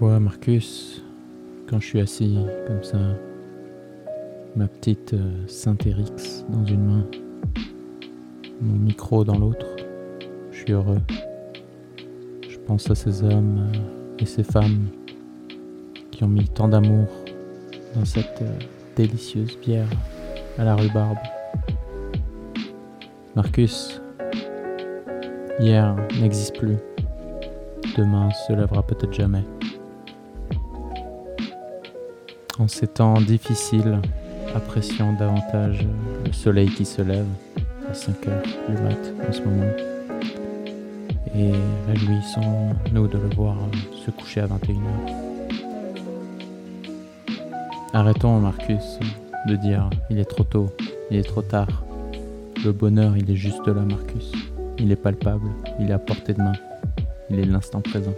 vois Marcus quand je suis assis comme ça, ma petite euh, Saint-Érix dans une main, mon micro dans l'autre. Je suis heureux. Je pense à ces hommes euh, et ces femmes qui ont mis tant d'amour dans cette euh, délicieuse bière à la rhubarbe. Marcus, hier n'existe plus. Demain se lèvera peut-être jamais. En ces temps difficiles, apprécions davantage le soleil qui se lève à 5 heures du mat en ce moment. Et réjouissons-nous de le voir se coucher à 21h. Arrêtons, Marcus, de dire il est trop tôt, il est trop tard. Le bonheur, il est juste là, Marcus. Il est palpable, il est à portée de main. Il est l'instant présent.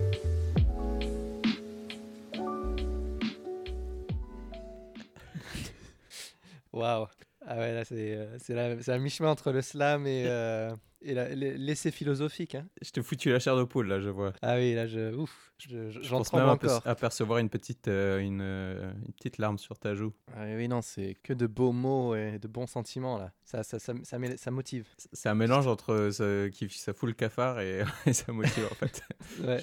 C'est euh, c'est la- à mi-chemin entre le slam et, euh, et l'essai philosophique. Hein. Je t'ai foutu la chair de poule, là, je vois. Ah oui, là, je, ouf, je- je- Je pense même encore. apercevoir une petite, euh, une, euh, une petite larme sur ta joue. Ah oui, non, c'est que de beaux mots et de bons sentiments, là. Ça, ça, ça, ça, motive. C'est un mélange entre euh, ça, qui, ça fout le cafard et, et ça motive, en fait. Ouais.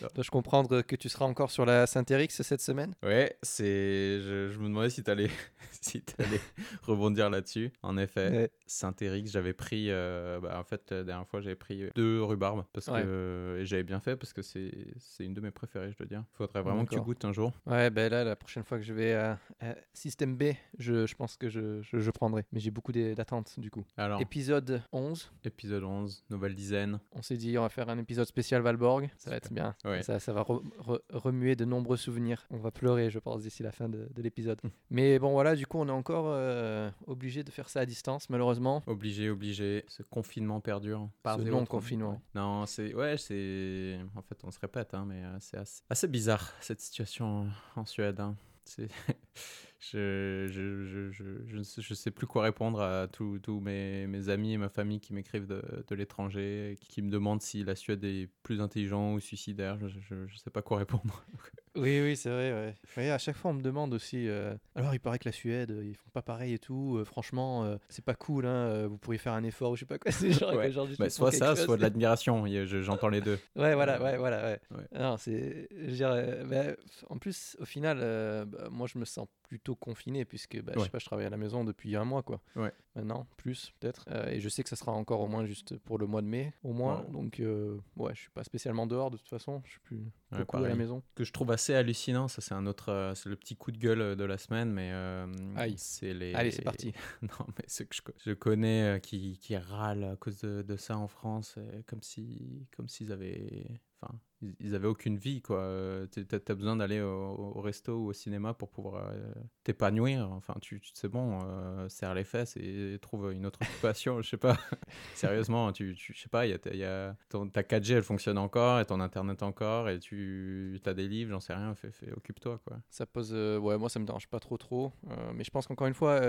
Je. Dois-je comprendre que tu seras encore sur la Saint-Érix cette semaine? Ouais, c'est. Je, je me demandais si t'allais si t'allais rebondir là-dessus. En effet, Ouais. Saint-Éric, j'avais pris. euh, bah, en fait, la dernière fois, j'avais pris deux rhubarbes. Parce Ouais. que, et j'avais bien fait parce que c'est c'est une de mes préférées, je dois dire. Faudrait vraiment que tu goûtes un jour. Ouais, ben là, la prochaine fois que je vais à, à Système B, je, je pense que je, je, je prendrai. Mais j'ai beaucoup d'attentes, du coup. Alors, Épisode 11, épisode 11, nouvelle dizaine. on s'est dit on va faire un épisode spécial Valborg. Ça va être bien. Ouais. Ça, ça va re- re- remuer de nombreux souvenirs. On va pleurer, je pense, d'ici la fin de, de l'épisode. Hmm. Mais bon, voilà, du coup, on est encore euh, obligé de faire ça à distance, malheureusement. Obligé, obligé. Ce confinement perdure. Par Ce non-confinement. Non, c'est. Ouais, c'est. En fait, on se répète, hein, mais euh, c'est assez... assez bizarre cette situation en Suède. hein. C'est. Je, je, je, je, je, ne sais, plus quoi répondre à tous mes, mes amis et ma famille qui m'écrivent de, de l'étranger, qui, qui me demandent si la Suède est plus intelligent ou suicidaire. Je, je sais pas quoi répondre. Oui, oui, c'est vrai. Ouais. À chaque fois, on me demande aussi. euh, alors, il paraît que la Suède, euh, ils font pas pareil et tout. euh, franchement, euh, c'est pas cool. Hein, vous pourriez faire un effort ou je sais pas quoi. C'est genre, Ouais. genre, Bah, soit ça, chose. soit de l'admiration. J'entends les deux. Ouais, voilà, ouais, voilà, ouais. c'est, bah, en plus, au final, bah, moi, je me sens plutôt confiné puisque, bah, je sais pas, je travaille à la maison depuis un mois, quoi. Ouais. Maintenant, plus peut-être. Euh, et je sais que ça sera encore au moins juste pour le mois de mai, au moins. Ouais. Donc, euh, ouais, je suis pas spécialement dehors de toute façon. Je suis plus beaucoup à la maison. que je trouve assez hallucinant, ça c'est un autre, euh, c'est le petit coup de gueule de la semaine, mais c'est les. Allez, c'est parti. non, mais ceux que je, co- je connais qui, qui râlent à cause de, de ça en France, comme si, comme s'ils avaient, enfin, ils, ils avaient aucune vie quoi. Euh, T'as as besoin d'aller au, au resto ou au cinéma pour pouvoir euh, t'épanouir. Enfin, tu, tu c'est bon, euh, serre les fesses et trouve une autre occupation. je sais pas. Sérieusement, tu, tu, je sais pas, il y a, y a ton, ta 4G elle fonctionne encore et ton internet encore et tu as des livres, j'en sais rien. Fais, fais, occupe-toi quoi. Ça pose, euh, ouais, moi ça me dérange pas trop trop, mais je pense qu'encore une fois,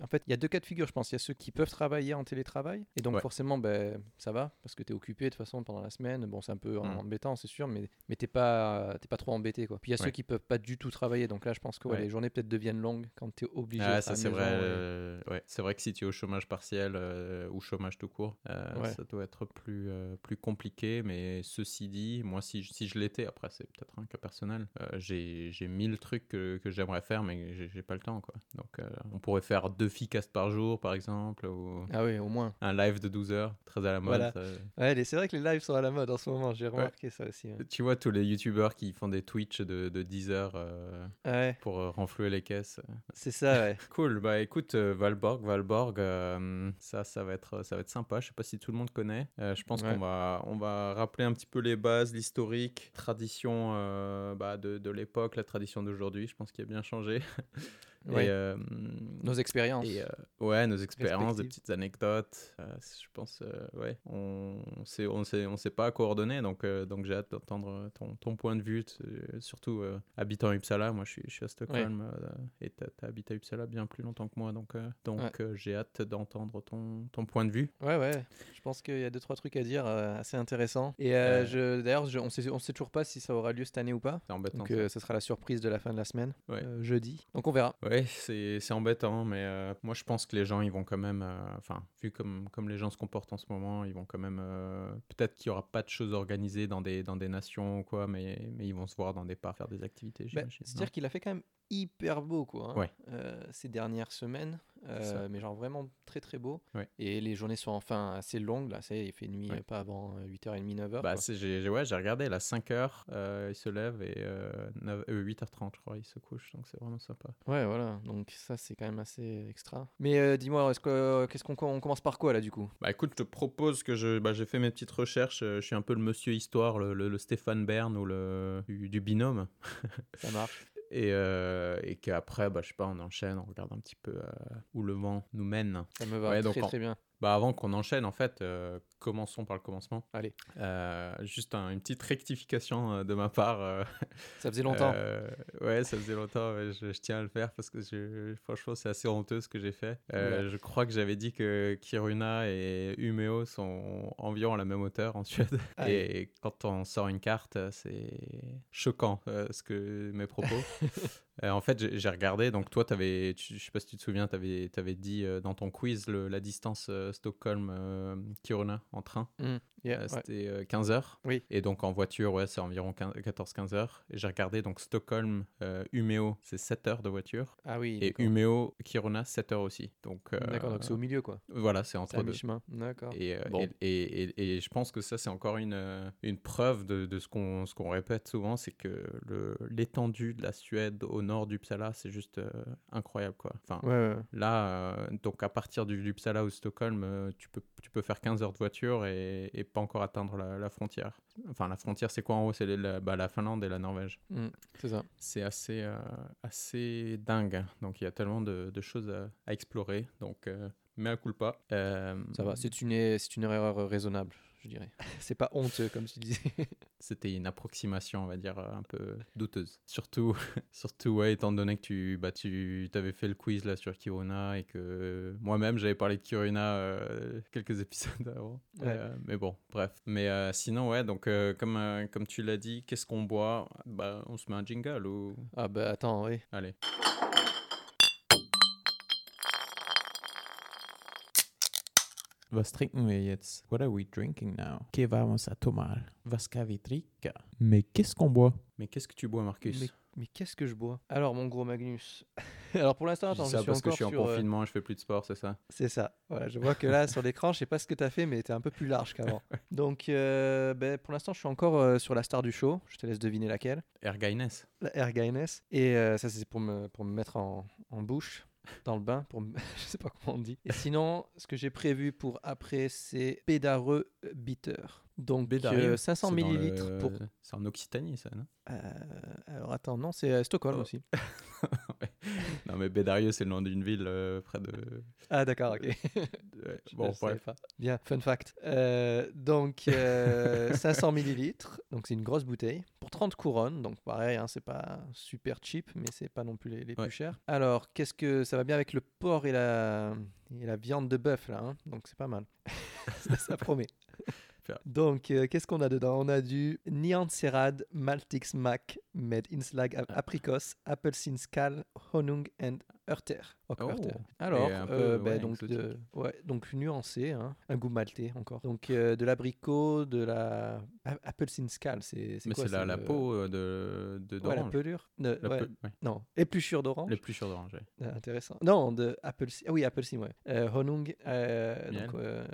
en fait, il y a deux cas de figure. Je pense il y a ceux qui peuvent travailler en télétravail, et donc Ouais. forcément, ben, ça va parce que tu es occupé de toute façon pendant la semaine. Bon, c'est un peu en- Mm. embêtant, c'est sûr, mais mais t'es pas, t'es pas trop embêté quoi. Puis il y a ceux qui peuvent pas du tout travailler, donc là, je pense que ouais, Ouais. les journées peut-être deviennent longues quand tu es obligé. Ah, ça c'est vrai. euh, ouais. C'est vrai que si tu es au chômage partiel euh, ou chômage tout court, euh, ça doit être plus, plus compliqué. Mais ceci dit, moi si, je- si je l'étais, après c'est peut-être un cas personnel, j'ai mille trucs que, que j'aimerais faire mais j'ai pas le temps. quoi. Donc on pourrait faire deux ficasts par jour par exemple, ou Ah oui, au moins. un live de 12 heures, très à la mode. Voilà. ça. Ouais, les- c'est vrai que les lives sont à la mode en ce moment. J'ai remarqué ça aussi. Ouais. Tu vois tous les youtubeurs qui font des Twitch de, de 10 heures euh, Ouais, pour euh, renflouer les caisses. c'est ça. Ouais. Cool, bah écoute, euh, Valborg, Valborg, euh, ça, ça va être, ça va être sympa. Je sais pas si tout le monde connaît. Je pense Ouais. qu'on va, on va rappeler un petit peu les bases, l'historique, tradition bah, de, de l'époque, la tradition d'aujourd'hui. Je pense qu'il a bien changé. Ouais. Et, euh, Nos expériences. et, euh, ouais, nos expériences, des petites anecdotes. Euh, je pense, ouais, on sait, on sait, on pas coordonner, donc, donc j'ai hâte d'entendre ton, ton point de vue, surtout habitant Uppsala. Moi, je suis, je suis à Stockholm et tu as, habité à Uppsala bien plus longtemps que moi, donc, donc Ouais. j'ai hâte d'entendre ton, ton point de vue. Ouais, ouais. Je pense qu'il y a deux, trois trucs à dire assez intéressants. Et je, d'ailleurs, je- on sait, on sait toujours pas si ça aura lieu cette année ou pas. C'est embêtant. Donc, ça. sera la surprise de la fin de la semaine, jeudi. Donc, on verra. Ouais, c'est c'est embêtant, mais euh, moi je pense que les gens ils vont quand même, euh, enfin, vu comme, comme les gens se comportent en ce moment, ils vont quand même. euh, Peut-être qu'il n'y aura pas de choses organisées dans des, dans des nations ou quoi, mais, mais ils vont se voir dans des parcs faire des activités. Bah, j'imagine, C'est-à-dire qu'il a fait quand même hyper beau quoi, hein, Ouais. euh, ces dernières semaines. euh, mais genre vraiment très très beau. Ouais. Et les journées sont enfin assez longues. Là, ça y est, il fait nuit Ouais. euh, pas avant euh, 8h30, 9h. Bah, c'est- j'ai ouais, j'ai regardé, là, 5h, il se lève et euh, 9 euh, 8h30, je crois, il se couche, donc c'est vraiment sympa. Ouais, voilà. Donc, ça, c'est quand même assez extra. Mais euh, dis-moi, est-ce que, euh, qu'est-ce qu'on on commence par quoi là du coup? Bah écoute, je te propose que je. Bah, j'ai fait mes petites recherches, euh, je suis un peu le monsieur histoire, le, le- le Stéphane Bern ou le. du, du binôme. Ça marche. Et, euh, et qu'après, bah, je sais pas, on enchaîne, on regarde un petit peu euh, où le vent nous mène. Ça me va Ouais, très très bien. Bah, avant qu'on enchaîne, en fait, euh, commençons par le commencement. Allez. Euh, juste un- une petite rectification euh, de ma part. Ça faisait longtemps. ouais, ça faisait longtemps, ouais, je, je tiens à le faire parce que je- franchement, c'est assez honteux ce que j'ai fait. Ouais. Je crois que j'avais dit que Kiruna et Umeå sont environ à la même hauteur en Suède. Aïe. Et quand on sort une carte, c'est choquant ce que mes propos. Euh, en fait, j'ai regardé, donc toi, avais, tu, je sais pas si tu te souviens, tu avais, dit euh, dans ton quiz le- la distance euh, Stockholm-Kiruna en train. Mm, yeah, Euh, ouais. C'était euh, 15 heures. Oui. Et donc en voiture, ouais, c'est environ 14-15 heures. Et j'ai regardé, donc Stockholm, euh, Umeå, c'est 7 heures de voiture. Ah oui. Et d'accord. Umeå, Kiruna, 7 heures aussi. Donc, euh, D'accord, donc c'est au milieu quoi. Voilà, c'est entre deux. mi-chemin. D'accord. Et, euh, Bon. et, et, et- et je pense que ça, c'est encore une, une preuve de, de ce qu'on ce qu'on répète souvent, c'est que le- l'étendue de la Suède au nord d'Uppsala, c'est juste euh, incroyable. Quoi. Enfin, Ouais, ouais, ouais. Là, euh, donc à partir du d'Uppsala ou Stockholm, euh, tu, peux, tu peux faire 15 heures de voiture et, et pas encore atteindre la, la frontière. Enfin, la frontière, c'est quoi en haut? C'est la, bah, la Finlande et la Norvège. Mm, c'est ça. C'est assez, assez dingue. Donc il y a tellement de, de choses à, à explorer. Donc, mais à culpa. Euh, Ça va. C'est une, c'est une erreur raisonnable, je dirais. c'est pas honteux comme tu disais. C'était une approximation, on va dire, euh, un peu douteuse. Surtout, surtout ouais, étant donné que tu, bah, tu avais fait le quiz là, sur Kiruna et que moi-même j'avais parlé de Kiruna euh, quelques épisodes avant. Ouais. Euh, mais bon, bref. Mais euh, sinon, ouais, donc euh, comme, euh, comme tu l'as dit, qu'est-ce qu'on boit? Bah, On se met un jingle ou? ah bah attends, oui. Allez. Was trinken wir jetzt? What are we drinking now? Que vamos a tomar? Was ska vi dricka? Mais qu'est-ce qu'on boit? Mais qu'est-ce que tu bois, Marcus? Mais, mais qu'est-ce que je bois? Alors, mon gros Magnus. Alors, pour l'instant, Je dis attends, je ça suis parce que je suis en sur, euh, confinement et je fais plus de sport, c'est ça? C'est ça. Voilà, je vois que là, sur l'écran, je sais pas ce que tu as fait, mais tu es un peu plus large qu'avant. Donc, euh, ben, pour l'instant, je suis encore euh, sur la star du show. Je te laisse deviner laquelle. Ergaines. La Ergaines. Et euh, ça, c'est pour me, pour me mettre en, en bouche, dans le bain. Pour je sais pas comment on dit. Et sinon, ce que j'ai prévu pour après, c'est Bédareux Bitter. Donc, Bédarieux, euh, 500 c'est dans le- millilitres pour. C'est en Occitanie, ça, non? Euh, alors, attends, non, c'est à Stockholm Oh. aussi. Ouais. Non, mais Bédarieux, c'est le nom d'une ville euh, près de. Ah, d'accord, ok. Ouais, bon, bref. pas. Bien, fun fact. Euh, donc, euh, 500 millilitres. Donc, c'est une grosse bouteille. Pour 30 couronnes. Donc, pareil, hein, c'est pas super cheap, mais c'est pas non plus les, les Ouais. plus chers. Alors, qu'est-ce que ça va bien avec le porc et la, et la viande de bœuf, là. hein? Donc, c'est pas mal. ça, ça promet. Donc, euh, qu'est-ce qu'on a dedans? On a du Nyanserad Maltix Mac Made in Slag Ah. Apricos, Apelsin Skal, Honung and Urter. Ok, Oh. Alors, Et un peu, euh, ben, ouais, donc, de, ouais, nuancé, hein, un goût maltais encore. Donc euh, de l'abricot, de la A- Apelsin Skal, c'est Mais c'est la, la le- peau euh, de, de Ouais, la pelure. Ne- La ouais, pe- ouais. Non, épluchure d'orange. Sûrs d'orange. ouais. Ah, intéressant. Non, de Apelsin. Ah oui, Apelsin, ouais. Euh, Honung, euh, Miel. donc euh,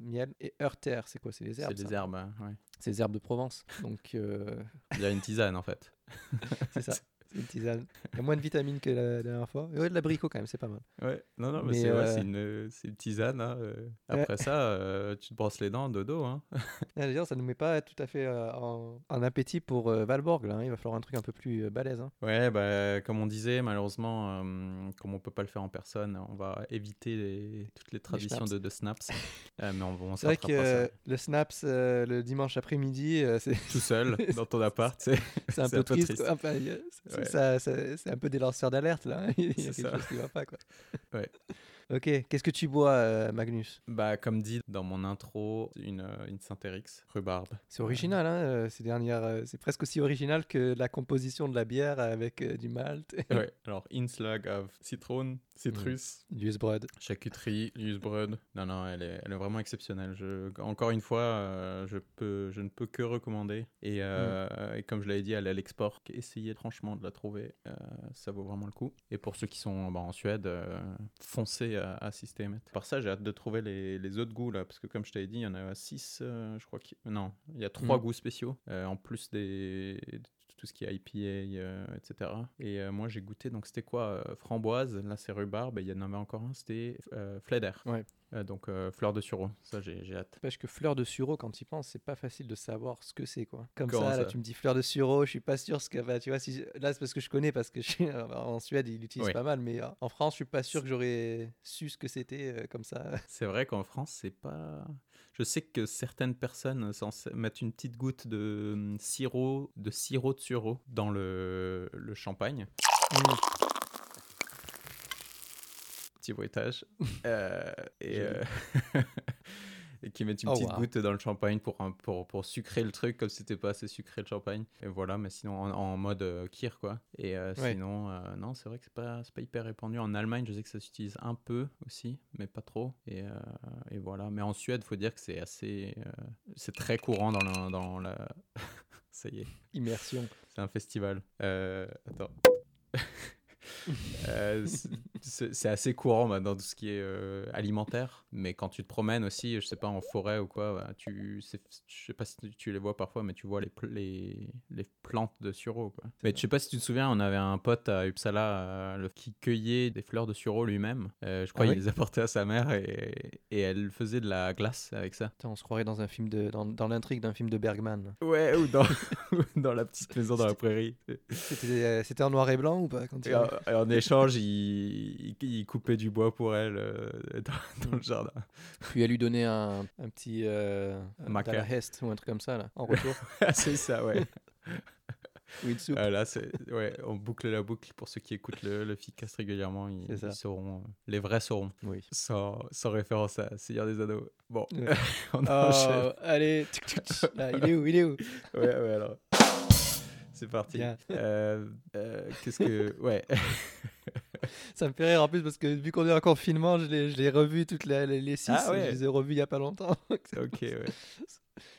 miel et Urter, c'est quoi? C'est les herbes. C'est des herbes, hein, ouais. C'est les herbes de Provence. Donc euh, Il y a une tisane en fait. c'est ça. C'est une tisane. Il y a moins de vitamines que la dernière fois. Et ouais, de l'abricot quand même, c'est pas mal. Ouais, non, non, mais, Mais, c'est ouais, euh, c'est une, c'est une tisane. hein, euh. Après ça, euh, tu te brosses les dents, dodo. Hein. Ah, D'ailleurs, ça nous met pas tout à fait euh, en, en appétit pour euh, Valborg. Là, hein. Il va falloir un truc un peu plus euh, balèze. hein. Ouais, bah, comme on disait, malheureusement, euh, comme on peut pas le faire en personne, on va éviter les- toutes les traditions schnapps. de, de snaps. Euh, mais on, on C'est vrai que euh, le snaps euh, le dimanche après-midi, euh, c'est tout seul dans ton appart. c'est- un peu triste. triste. Enfin, Ouais. ça- ça- c'est un peu des lanceurs d'alerte là. Il y a quelque ça. chose qui va pas. Quoi. Ouais. Ok, qu'est-ce que tu bois, euh, Magnus? Bah, comme dit dans mon intro, une, euh, une Saint-Érix, rhubarbe. C'est original, hein, euh, ces dernières. c'est presque aussi original que la composition de la bière avec euh, du malt, Ouais, alors, Inslag of citron, citrus, du bread. charcuterie, Bread. Non, non, elle est, elle est vraiment exceptionnelle. Je, encore une fois, euh, je, peux, je ne peux que recommander. Et, euh, et comme je l'avais dit, elle est à l'export. Essayez franchement de la trouver. ça vaut vraiment le coup. Et pour ceux qui sont bah, en Suède, euh, foncez à, à Systemet. Par ça, j'ai hâte de trouver les, les autres goûts là. Parce que comme je t'avais dit, il y en a 6, je crois. qu'il- Non, il y a trois Mm. goûts spéciaux. euh, en plus des tout ce qui est IPA, euh, etc. Et euh, moi, j'ai goûté, donc c'était quoi euh, Framboise, là c'est rhubarbe, et il y en avait encore un, c'était euh, Fleder. Ouais. Euh, donc euh, fleur de sureau, ça j'ai j'ai hâte. Parce que fleur de sureau, quand tu y penses, c'est pas facile de savoir ce que c'est quoi. Comme ça, là, tu me dis fleur de sureau, je suis pas sûr ce que. Bah, tu vois, si là c'est parce que je connais, parce que je en Suède, ils l'utilisent pas mal, mais euh, en France, je suis pas sûr que j'aurais su ce que c'était euh, comme ça. C'est vrai qu'en France, c'est pas. Je sais que certaines personnes s- mettent une petite goutte de hum, sirop, de sirop de sureau dans le, le champagne. Petit bruitage. Euh, et, euh, et qui mettent une Oh, petite wow. goutte dans le champagne pour, un- pour, pour sucrer le truc comme si c'était pas assez sucré le champagne. Et voilà, mais sinon en, en mode euh, kir quoi. Et euh, Ouais. sinon, euh, non, c'est vrai que c'est pas, pas hyper répandu. En Allemagne, je sais que ça s'utilise un peu aussi, mais pas trop. Et, et voilà. Mais en Suède, faut dire que c'est assez. c'est très courant dans la. Dans la... ça y est. Immersion. C'est un festival. Attends. Euh, c'est- assez courant bah, dans tout ce qui est euh, alimentaire, mais quand tu te promènes aussi, je sais pas, en forêt ou quoi, bah, tu, je sais pas si tu- les vois parfois, mais tu vois les, les, les plantes de sureau. Quoi. Mais je sais pas si tu te souviens, on avait un pote à Uppsala euh, qui cueillait des fleurs de sureau lui-même. Je crois Ah qu'il oui les apportait à sa mère et, et elle faisait de la glace avec ça. On se croirait dans un film de, dans, dans l'intrigue d'un film de Bergman. Ouais, ou dans, dans la petite maison dans la prairie. C'était en noir et blanc ou pas quand tu en, et en échange, il, coupait du bois pour elle euh, dans, dans le jardin. Puis elle lui donnait un, un petit euh, Un Hest ou un truc comme ça là, en retour. c'est ça, ouais. ou une soupe. Ah, là, ouais, on boucle la boucle pour ceux qui écoutent le, le Ficast régulièrement. Ils, sauront, euh, les vrais sauront, Oui. sans, sans référence à Seigneur des Anneaux. Bon, Ouais. on enchaîne. Oh, allez. Là, il est où Il est où? Ouais, ouais, alors. C'est parti. Euh, euh, qu'est-ce que. Ouais. Ça me fait rire en plus parce que vu qu'on est en confinement, je l'ai, revu toutes les, les, les six. Ah ouais. Je les ai revus il y a pas longtemps. ok, ouais.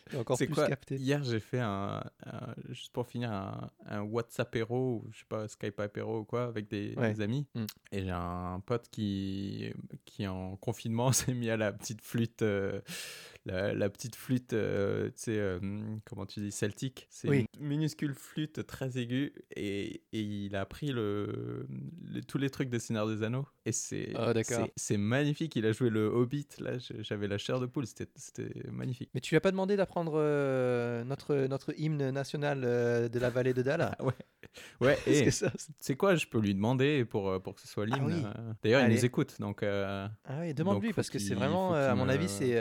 J'ai encore plus quoi capté. Hier, j'ai fait un, un- juste pour finir, un, un WhatsApp ou je sais pas, Skype apéro ou quoi, avec des, Ouais. des amis. Mm. Et j'ai un pote qui, qui en confinement, s'est mis à la petite flûte, euh, la, la petite flûte, euh, tu sais, euh, comment tu dis, celtique. C'est Oui. une minuscule flûte très aiguë, et, et il a appris le, le- tous les trucs des Seigneurs des Anneaux. Et c'est c'est magnifique. Il a joué le Hobbit, là, j'avais la chair de poule, c'était c'était magnifique. Mais tu lui as pas demandé d'apprendre euh, notre, notre hymne national euh, de la vallée de Dala? Ah ouais. Ouais, et c'est- quoi, je peux lui demander pour, pour que ce soit l'hymne. Ah oui. euh. D'ailleurs, il nous écoute, donc. Ah oui, demande-lui parce que c'est vraiment, à mon avis, c'est.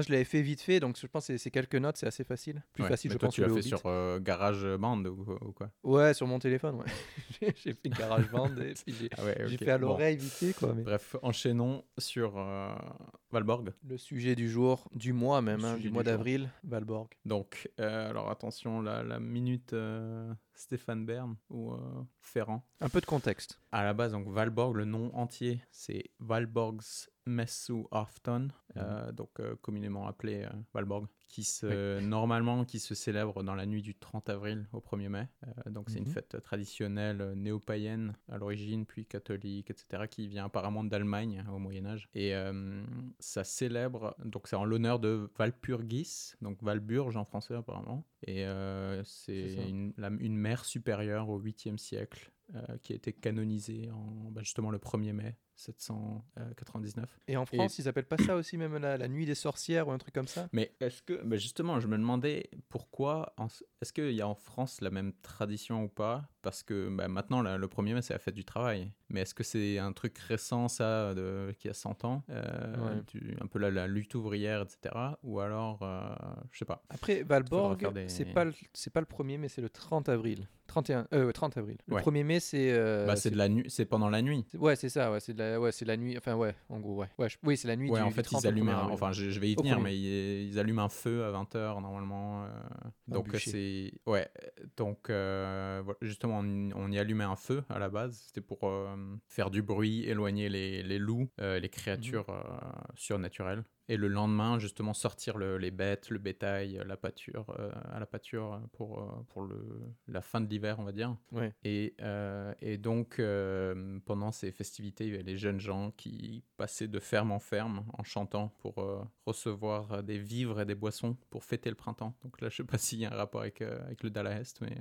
Moi, je l'avais fait vite fait, donc je pense que c'est- quelques notes, c'est assez facile. Plus Ouais, facile, je toi, pense, tu l'as le fait sur euh, GarageBand ou, quoi- ou quoi? Ouais, sur mon téléphone, ouais. J'ai- fait une garage band et puis j'ai Ah ouais, fait à bon. l'oreille vite fait, quoi. Mais... Bref, enchaînons sur euh, Valborg. Le sujet du jour, du mois même, hein, du mois d'avril, Valborg. Donc, euh, alors attention, la, la minute euh, Stéphane Bern ou euh, Ferrand. Un peu de contexte. À la base, donc Valborg, le nom entier, c'est Valborgs Messu Afton, euh, donc euh, communément appelé Valborg, qui se, normalement qui se célèbre dans la nuit du 30 avril au 1er mai. Euh, donc c'est une Mhm. fête traditionnelle euh, néo-païenne à l'origine, puis catholique, etc., qui vient apparemment d'Allemagne au Moyen Âge. Et euh, ça célèbre, donc c'est en l'honneur de Valpurgis, donc Valburge en français apparemment. Et euh, C'est une, une mère supérieure au 8e siècle euh, qui a été canonisée en bah, justement le 1er mai 799. Et en France, ils appellent pas ça aussi même la, la nuit des sorcières ou un truc comme ça? Mais est-ce que, bah, justement, je me demandais pourquoi, en- est-ce qu'il y a en France la même tradition ou pas? Parce que bah, maintenant, là, le 1er mai, c'est la fête du travail. Mais est-ce que c'est un truc récent, ça, de, qui a 100 ans? Euh, Ouais. du- Un peu la, la lutte ouvrière, etc. Ou alors, euh, je sais pas. Après, Valborg, des- c'est pas, le- pas le 1er mai, c'est le 30 avril. 31, euh, ouais, 30 avril. Le Ouais. 1er mai, c'est. euh, bah, c'est de la nuit, c'est pendant la nuit. Ouais, c'est ça, ouais, c'est de la, ouais, c'est la nuit. Enfin, ouais, en gros, ouais. ouais je- Oui, c'est la nuit Ouais, du, en fait, 30 ils allument 1er un, enfin, je, je vais y premier. mais ils, ils allument un feu à 20h normalement. euh, donc, c'est. Ouais, donc, euh, justement, on, on y allumait un feu à la base. C'était pour euh, faire du bruit, éloigner les, les loups, euh, les créatures euh, surnaturelles. Et le lendemain, justement, sortir le- les bêtes, le bétail, la pâture, euh, à la pâture pour, euh, pour le, la fin de l'hiver, on va dire. Ouais. Et, euh, et donc, euh, pendant ces festivités, il y avait les jeunes gens qui passaient de ferme en ferme en chantant pour recevoir des vivres et des boissons pour fêter le printemps. Donc là, je sais pas s'il y a un rapport avec, avec le Dalaest, mais,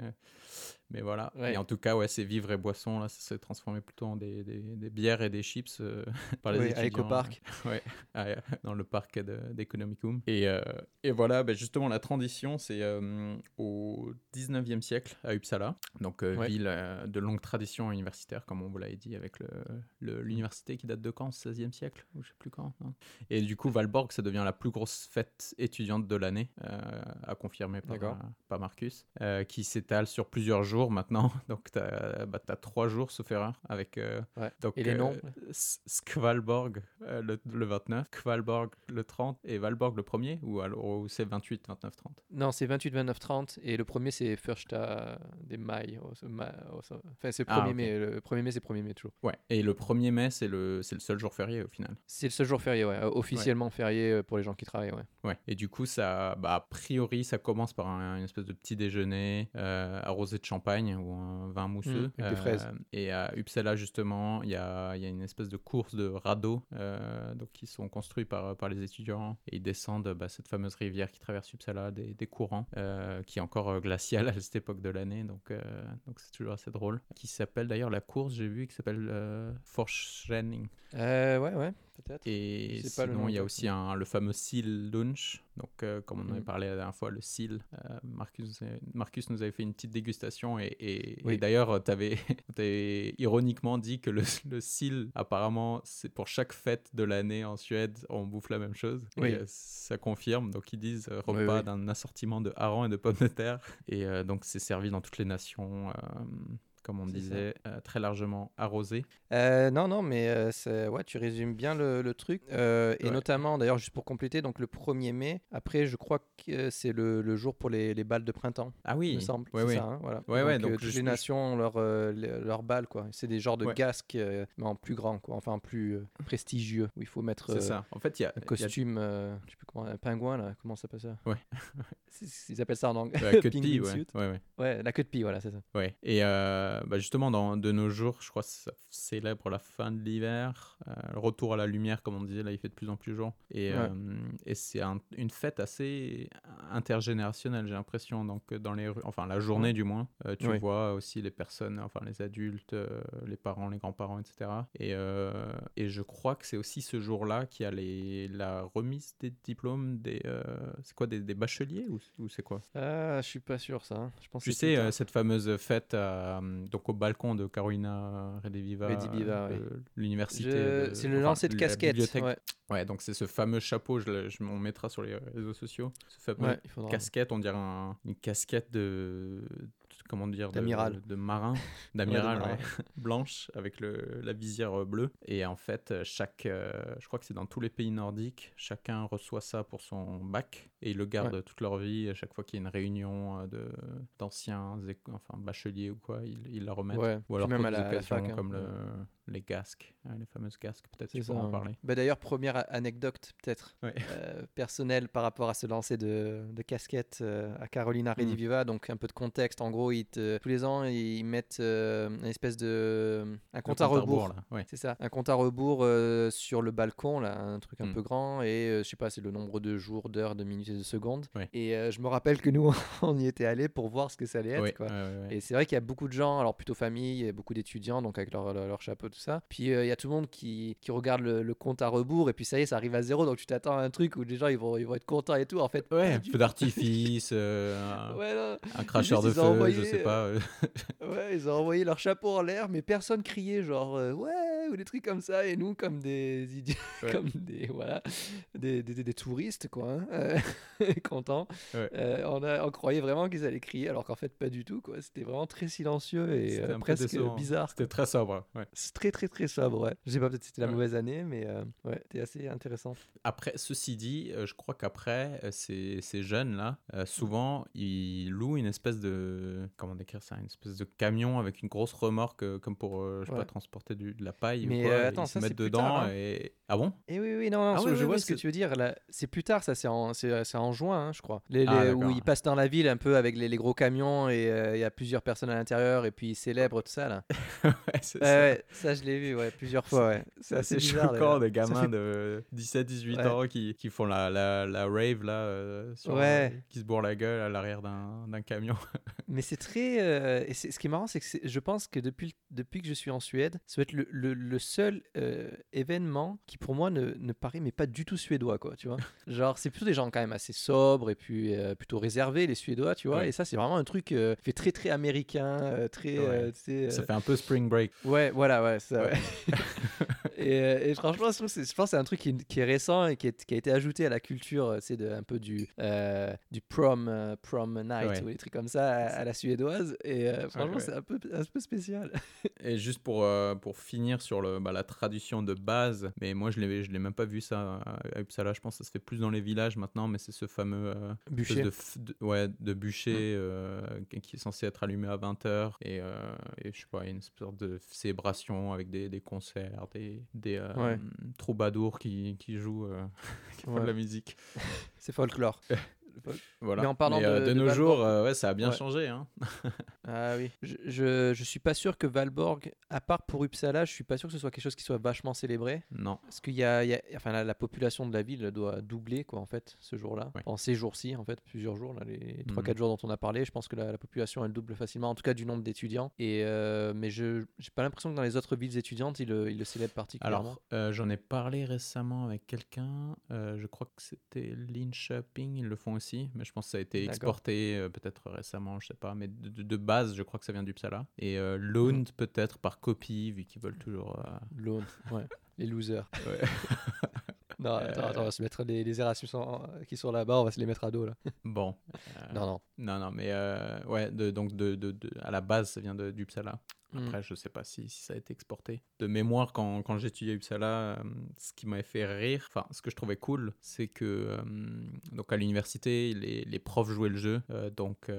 mais voilà. Ouais. Et en tout cas, ouais, ces vivres et boissons, là, ça s'est transformé plutôt en des, des, des bières et des chips par les Ouais, étudiants. à Ecopark. Ouais, à- dans le parc de- d'Economicum. Et, euh, et voilà, bah, justement, la transition, c'est euh, au 19e siècle à Uppsala, donc euh, Ouais. ville euh, de longue tradition universitaire, comme on vous l'avait dit, avec le- le- l'université qui date de quand? 16e siècle? Ou je sais plus quand. non? Et du coup, Valborg, ça devient la plus grosse fête étudiante de l'année, à confirmer par, par Marcus, qui s'étale sur plusieurs jours maintenant. Donc, tu as, trois jours, sauf erreur, avec. Ouais. donc, Et les noms? Skvalborg le, le 29, Kvalborg le 30 et Valborg le 1er ou, alors, c'est 28, 29, 30 Non, c'est 28, 29, 30. Et le premier, c'est Första des Mai. Enfin, c'est le Ah, 1er ok. mai. Le 1er mai, c'est 1er mai toujours. Ouais, et le 1er mai, c'est le, le seul jour férié au final. C'est le seul jour férié, ouais. euh, Officiellement férié euh, pour les gens qui travaillent, ouais. Ouais, et du coup, ça, bah, a priori, ça commence par un- une espèce de petit déjeuner euh, arrosé de champagne ou un vin mousseux. Mmh, avec des fraises. Et à Uppsala, justement, il y a, y a une espèce de course de radeaux euh, donc, qui sont construits par, par les étudiants. Et ils descendent bah, cette fameuse rivière qui traverse Uppsala, des, courants, euh, qui est encore euh, glaciale à cette époque de l'année. Donc, euh, donc c'est toujours assez drôle. Qui s'appelle d'ailleurs la course, j'ai vu, qui s'appelle Forsrenning. Euh, ouais, ouais, peut-être. Et sinon, il y a aussi un, le fameux Seal Lunch. Donc, euh, comme on avait Mhm. parlé la dernière fois, le Seal. euh, Marcus, Marcus nous avait fait une petite dégustation. Et, et, Oui. et d'ailleurs, tu avais, ironiquement dit que le, le Seal, apparemment, c'est pour chaque fête de l'année en Suède, on bouffe la même chose. Oui. Et euh, ça confirme. Donc, ils disent Oui, repas oui. d'un assortiment de harengs et de pommes de terre. Et donc, c'est servi dans toutes les nations. Comme on disait, euh, très largement arrosé. Euh, non, non, mais euh, c'est- ouais, tu résumes bien le, le truc. Euh, et Ouais. notamment, d'ailleurs, juste pour compléter, donc le 1er mai, après, je crois que c'est le, le jour pour les, les balles de printemps, Ah il oui, me semble. Ouais, ouais. ça, hein, voilà. Ouais, ouais, donc, donc toutes je- les nations ont leur, leurs balles, quoi. C'est des genres de gasques, mais en plus grand, quoi. Enfin, en plus prestigieux, où il faut mettre c'est ça. En fait, il y a, un il y a- costume, je sais plus comment, un pingouin, là, comment ça s'appelle ça? Ouais. Ils appellent ça en anglais. la queue de pie, ouais. la queue de pie, voilà, c'est ça. Ouais. Et euh, bah justement, dans, de nos jours, je crois que ça célèbre la fin de l'hiver, euh, le retour à la lumière, comme on disait, là, il fait de plus en plus jour. Et, Ouais. euh, et c'est un- une fête assez intergénérationnelle, j'ai l'impression. Donc, euh, dans les rues, enfin, la journée du moins, euh, tu Oui. vois aussi les personnes, enfin, les adultes, euh, les parents, les grands-parents, etc. Et, euh, et je crois que c'est aussi ce jour-là qu'il y a les, la remise des diplômes des. euh, c'est quoi, des, des bacheliers ou, ou c'est quoi? Ah, je suis pas sûr, ça. hein. Je pense tu sais, euh, cette fameuse fête à, euh, donc au balcon de Carolina Rediviva, Rediviva, euh, oui. l'université. Je- C'est le enfin, lancer de casquette. Ouais, Ouais, donc c'est ce fameux chapeau, je, je m'en mettra sur les réseaux sociaux. Ce fameux ouais, il faudra. casquette, on dirait un- une casquette de. Comment dire D'amiral. De, marin. D'amiral, ouais. Blanche, avec le, la visière euh, bleue. Et en fait, euh, chaque. euh, je crois que c'est dans tous les pays nordiques, chacun reçoit ça pour son bac. Et ils le gardent toute leur vie. À chaque fois qu'il y a une réunion de- d'anciens enfin, bacheliers ou quoi, ils, ils la remettent. Ouais, Ou alors même à la, la fac. hein. comme le, les gasques, hein, les fameuses gasques. Peut-être tu pourras ça, en hein. parler. Bah, D'ailleurs, première anecdote peut-être euh, personnelle par rapport à ce lancer de, de casquette euh, à Carolina Rediviva. Donc un peu de contexte. En gros, ils te- tous les ans, ils mettent euh, une espèce de un compte à rebours. là. Ouais. C'est ça, un compte à rebours euh, sur le balcon, là, un truc un Mm. peu grand, et je sais pas, c'est le nombre de jours, d'heures, de minutes et de secondes. Ouais. Et je me rappelle que nous, on y était allés pour voir ce que ça allait être. Quoi. Et c'est vrai qu'il y a beaucoup de gens, alors plutôt famille, et beaucoup d'étudiants, donc avec leur, leur, leur chapeau, tout ça. Puis euh, il y a tout le monde qui, qui regarde le, le compte à rebours, et puis ça y est, ça arrive à zéro, donc tu t'attends à un truc où les gens ils vont, ils vont être contents et tout. En fait, Ouais, pas un peu d'artifice, euh, un, Ouais, un cracheur de feu, je sais pas. euh, Ouais, ils ont envoyé leur chapeau en l'air, mais personne criait genre euh, ouais ou des trucs comme ça. Et nous, comme des idiots, Ouais. comme des voilà, des, des, des- des touristes quoi, hein, euh, contents. Ouais. Euh, on a, on croyait vraiment qu'ils allaient crier, alors qu'en fait pas du tout quoi. C'était vraiment très silencieux et euh, presque bizarre. C'était très sobre. ouais. C'est très très très sobre. Ouais. Je sais pas peut-être c'était la Ouais. mauvaise année, mais euh, ouais, c'était assez intéressant. Après, ceci dit, euh, je crois qu'après, euh, ces, ces jeunes-là, euh, souvent, ils louent une espèce de. Comment décrire ça Une espèce de camion avec une grosse remorque, euh, comme pour, je sais Ouais. pas, transporter du- de la paille Mais, ou quoi. attends, ils se ça, c'est mettent dedans tard, hein. et. Ah bon? Et oui, oui, non, non, Ah je oui, je oui, vois oui, ce que tu veux dire. Là, c'est plus tard, ça, c'est en, c'est, en juin, hein, je crois. Les, Ah, où ils passent dans la ville un peu avec les, les gros camions et il y a plusieurs personnes à l'intérieur et puis ils célèbrent tout ça là. Ouais, c'est ça je l'ai vu ouais, plusieurs fois. Ouais. C'est assez bizarre. choquant des gamins fait- de 17-18 Ouais. ans qui, qui font la, la, la rave là, euh, sur, Ouais. euh, qui se bourrent la gueule à l'arrière d'un camion. Mais c'est très. euh, et ce qui est marrant, c'est que je pense que depuis, depuis que je suis en Suède, ça va être le, le- le seul euh, événement qui pour moi ne, ne paraît mais pas du tout suédois, quoi, tu vois. Genre, c'est plutôt des gens quand même assez sobres et puis plutôt réservés, les Suédois, tu vois. Et ça, c'est vraiment un truc fait très très américain, très. Ça fait un peu spring break. Ouais, voilà, ouais, ça, Ouais. ouais. Et, euh, et franchement, je, trouve pense que c'est un truc qui, qui est récent et qui, est- qui a été ajouté à la culture, euh, c'est de un peu du, euh, du prom, euh, prom night Ouais. ou des trucs comme ça à, à la suédoise. Et euh, franchement, ouais. c'est un peu, un peu spécial. Et juste pour, euh, pour finir sur le, bah, la traduction de base, mais moi je je l'ai même pas vu ça à Uppsala, je pense que ça se fait plus dans les villages maintenant, mais c'est ce fameux euh, Bûcher. de, f- de- ouais, de bûcher euh, qui est censé être allumé à 20h et, euh, et je sais pas, une sorte de célébration avec des, des concerts, des, des euh, Ouais. troubadours qui, qui jouent euh, qui font de la musique. C'est folklore. Voilà. Mais en parlant euh, de- de, de nos Valborg- jours, euh, ouais, ça a bien Ouais. changé. Hein. Ah oui. Je, je, je suis pas sûr que Valborg, à part pour Uppsala, je suis pas sûr que ce soit quelque chose qui soit vachement célébré. Non. Parce qu'il y a, il y a- enfin, la, la population de la ville doit doubler quoi en fait ce jour-là. En ces jours-ci en fait, plusieurs jours là, les 3-4 Mhm. jours dont on a parlé, je pense que la, la population elle double facilement, en tout cas du nombre d'étudiants. Et euh, mais je j'ai pas l'impression que dans les autres villes étudiantes ils le, ils le célèbrent particulièrement. Alors, euh, j'en ai parlé récemment avec quelqu'un. je crois que c'était Linköping, ils le font aussi, mais je pense que ça a été exporté euh, peut-être récemment, je sais pas. Mais de, de- de base, je crois que ça vient d'Uppsala. Et euh, Lund peut-être par copie, vu qu'ils veulent toujours. euh, ouais. Les losers. ouais. Non, attends, attends, on va se mettre les, les Erasmus qui sont là-bas, on va se les mettre à dos là. bon. euh, Non, non. Non, non, mais euh, ouais, de- donc de, de- de- à la base, ça vient de- d'Uppsala. Après, je sais pas si, si ça a été exporté. De mémoire, quand, quand j'étudiais à Uppsala, euh, ce qui m'avait fait rire, enfin, ce que je trouvais cool, c'est que euh, donc à l'université, les, les profs jouaient le jeu. euh, donc,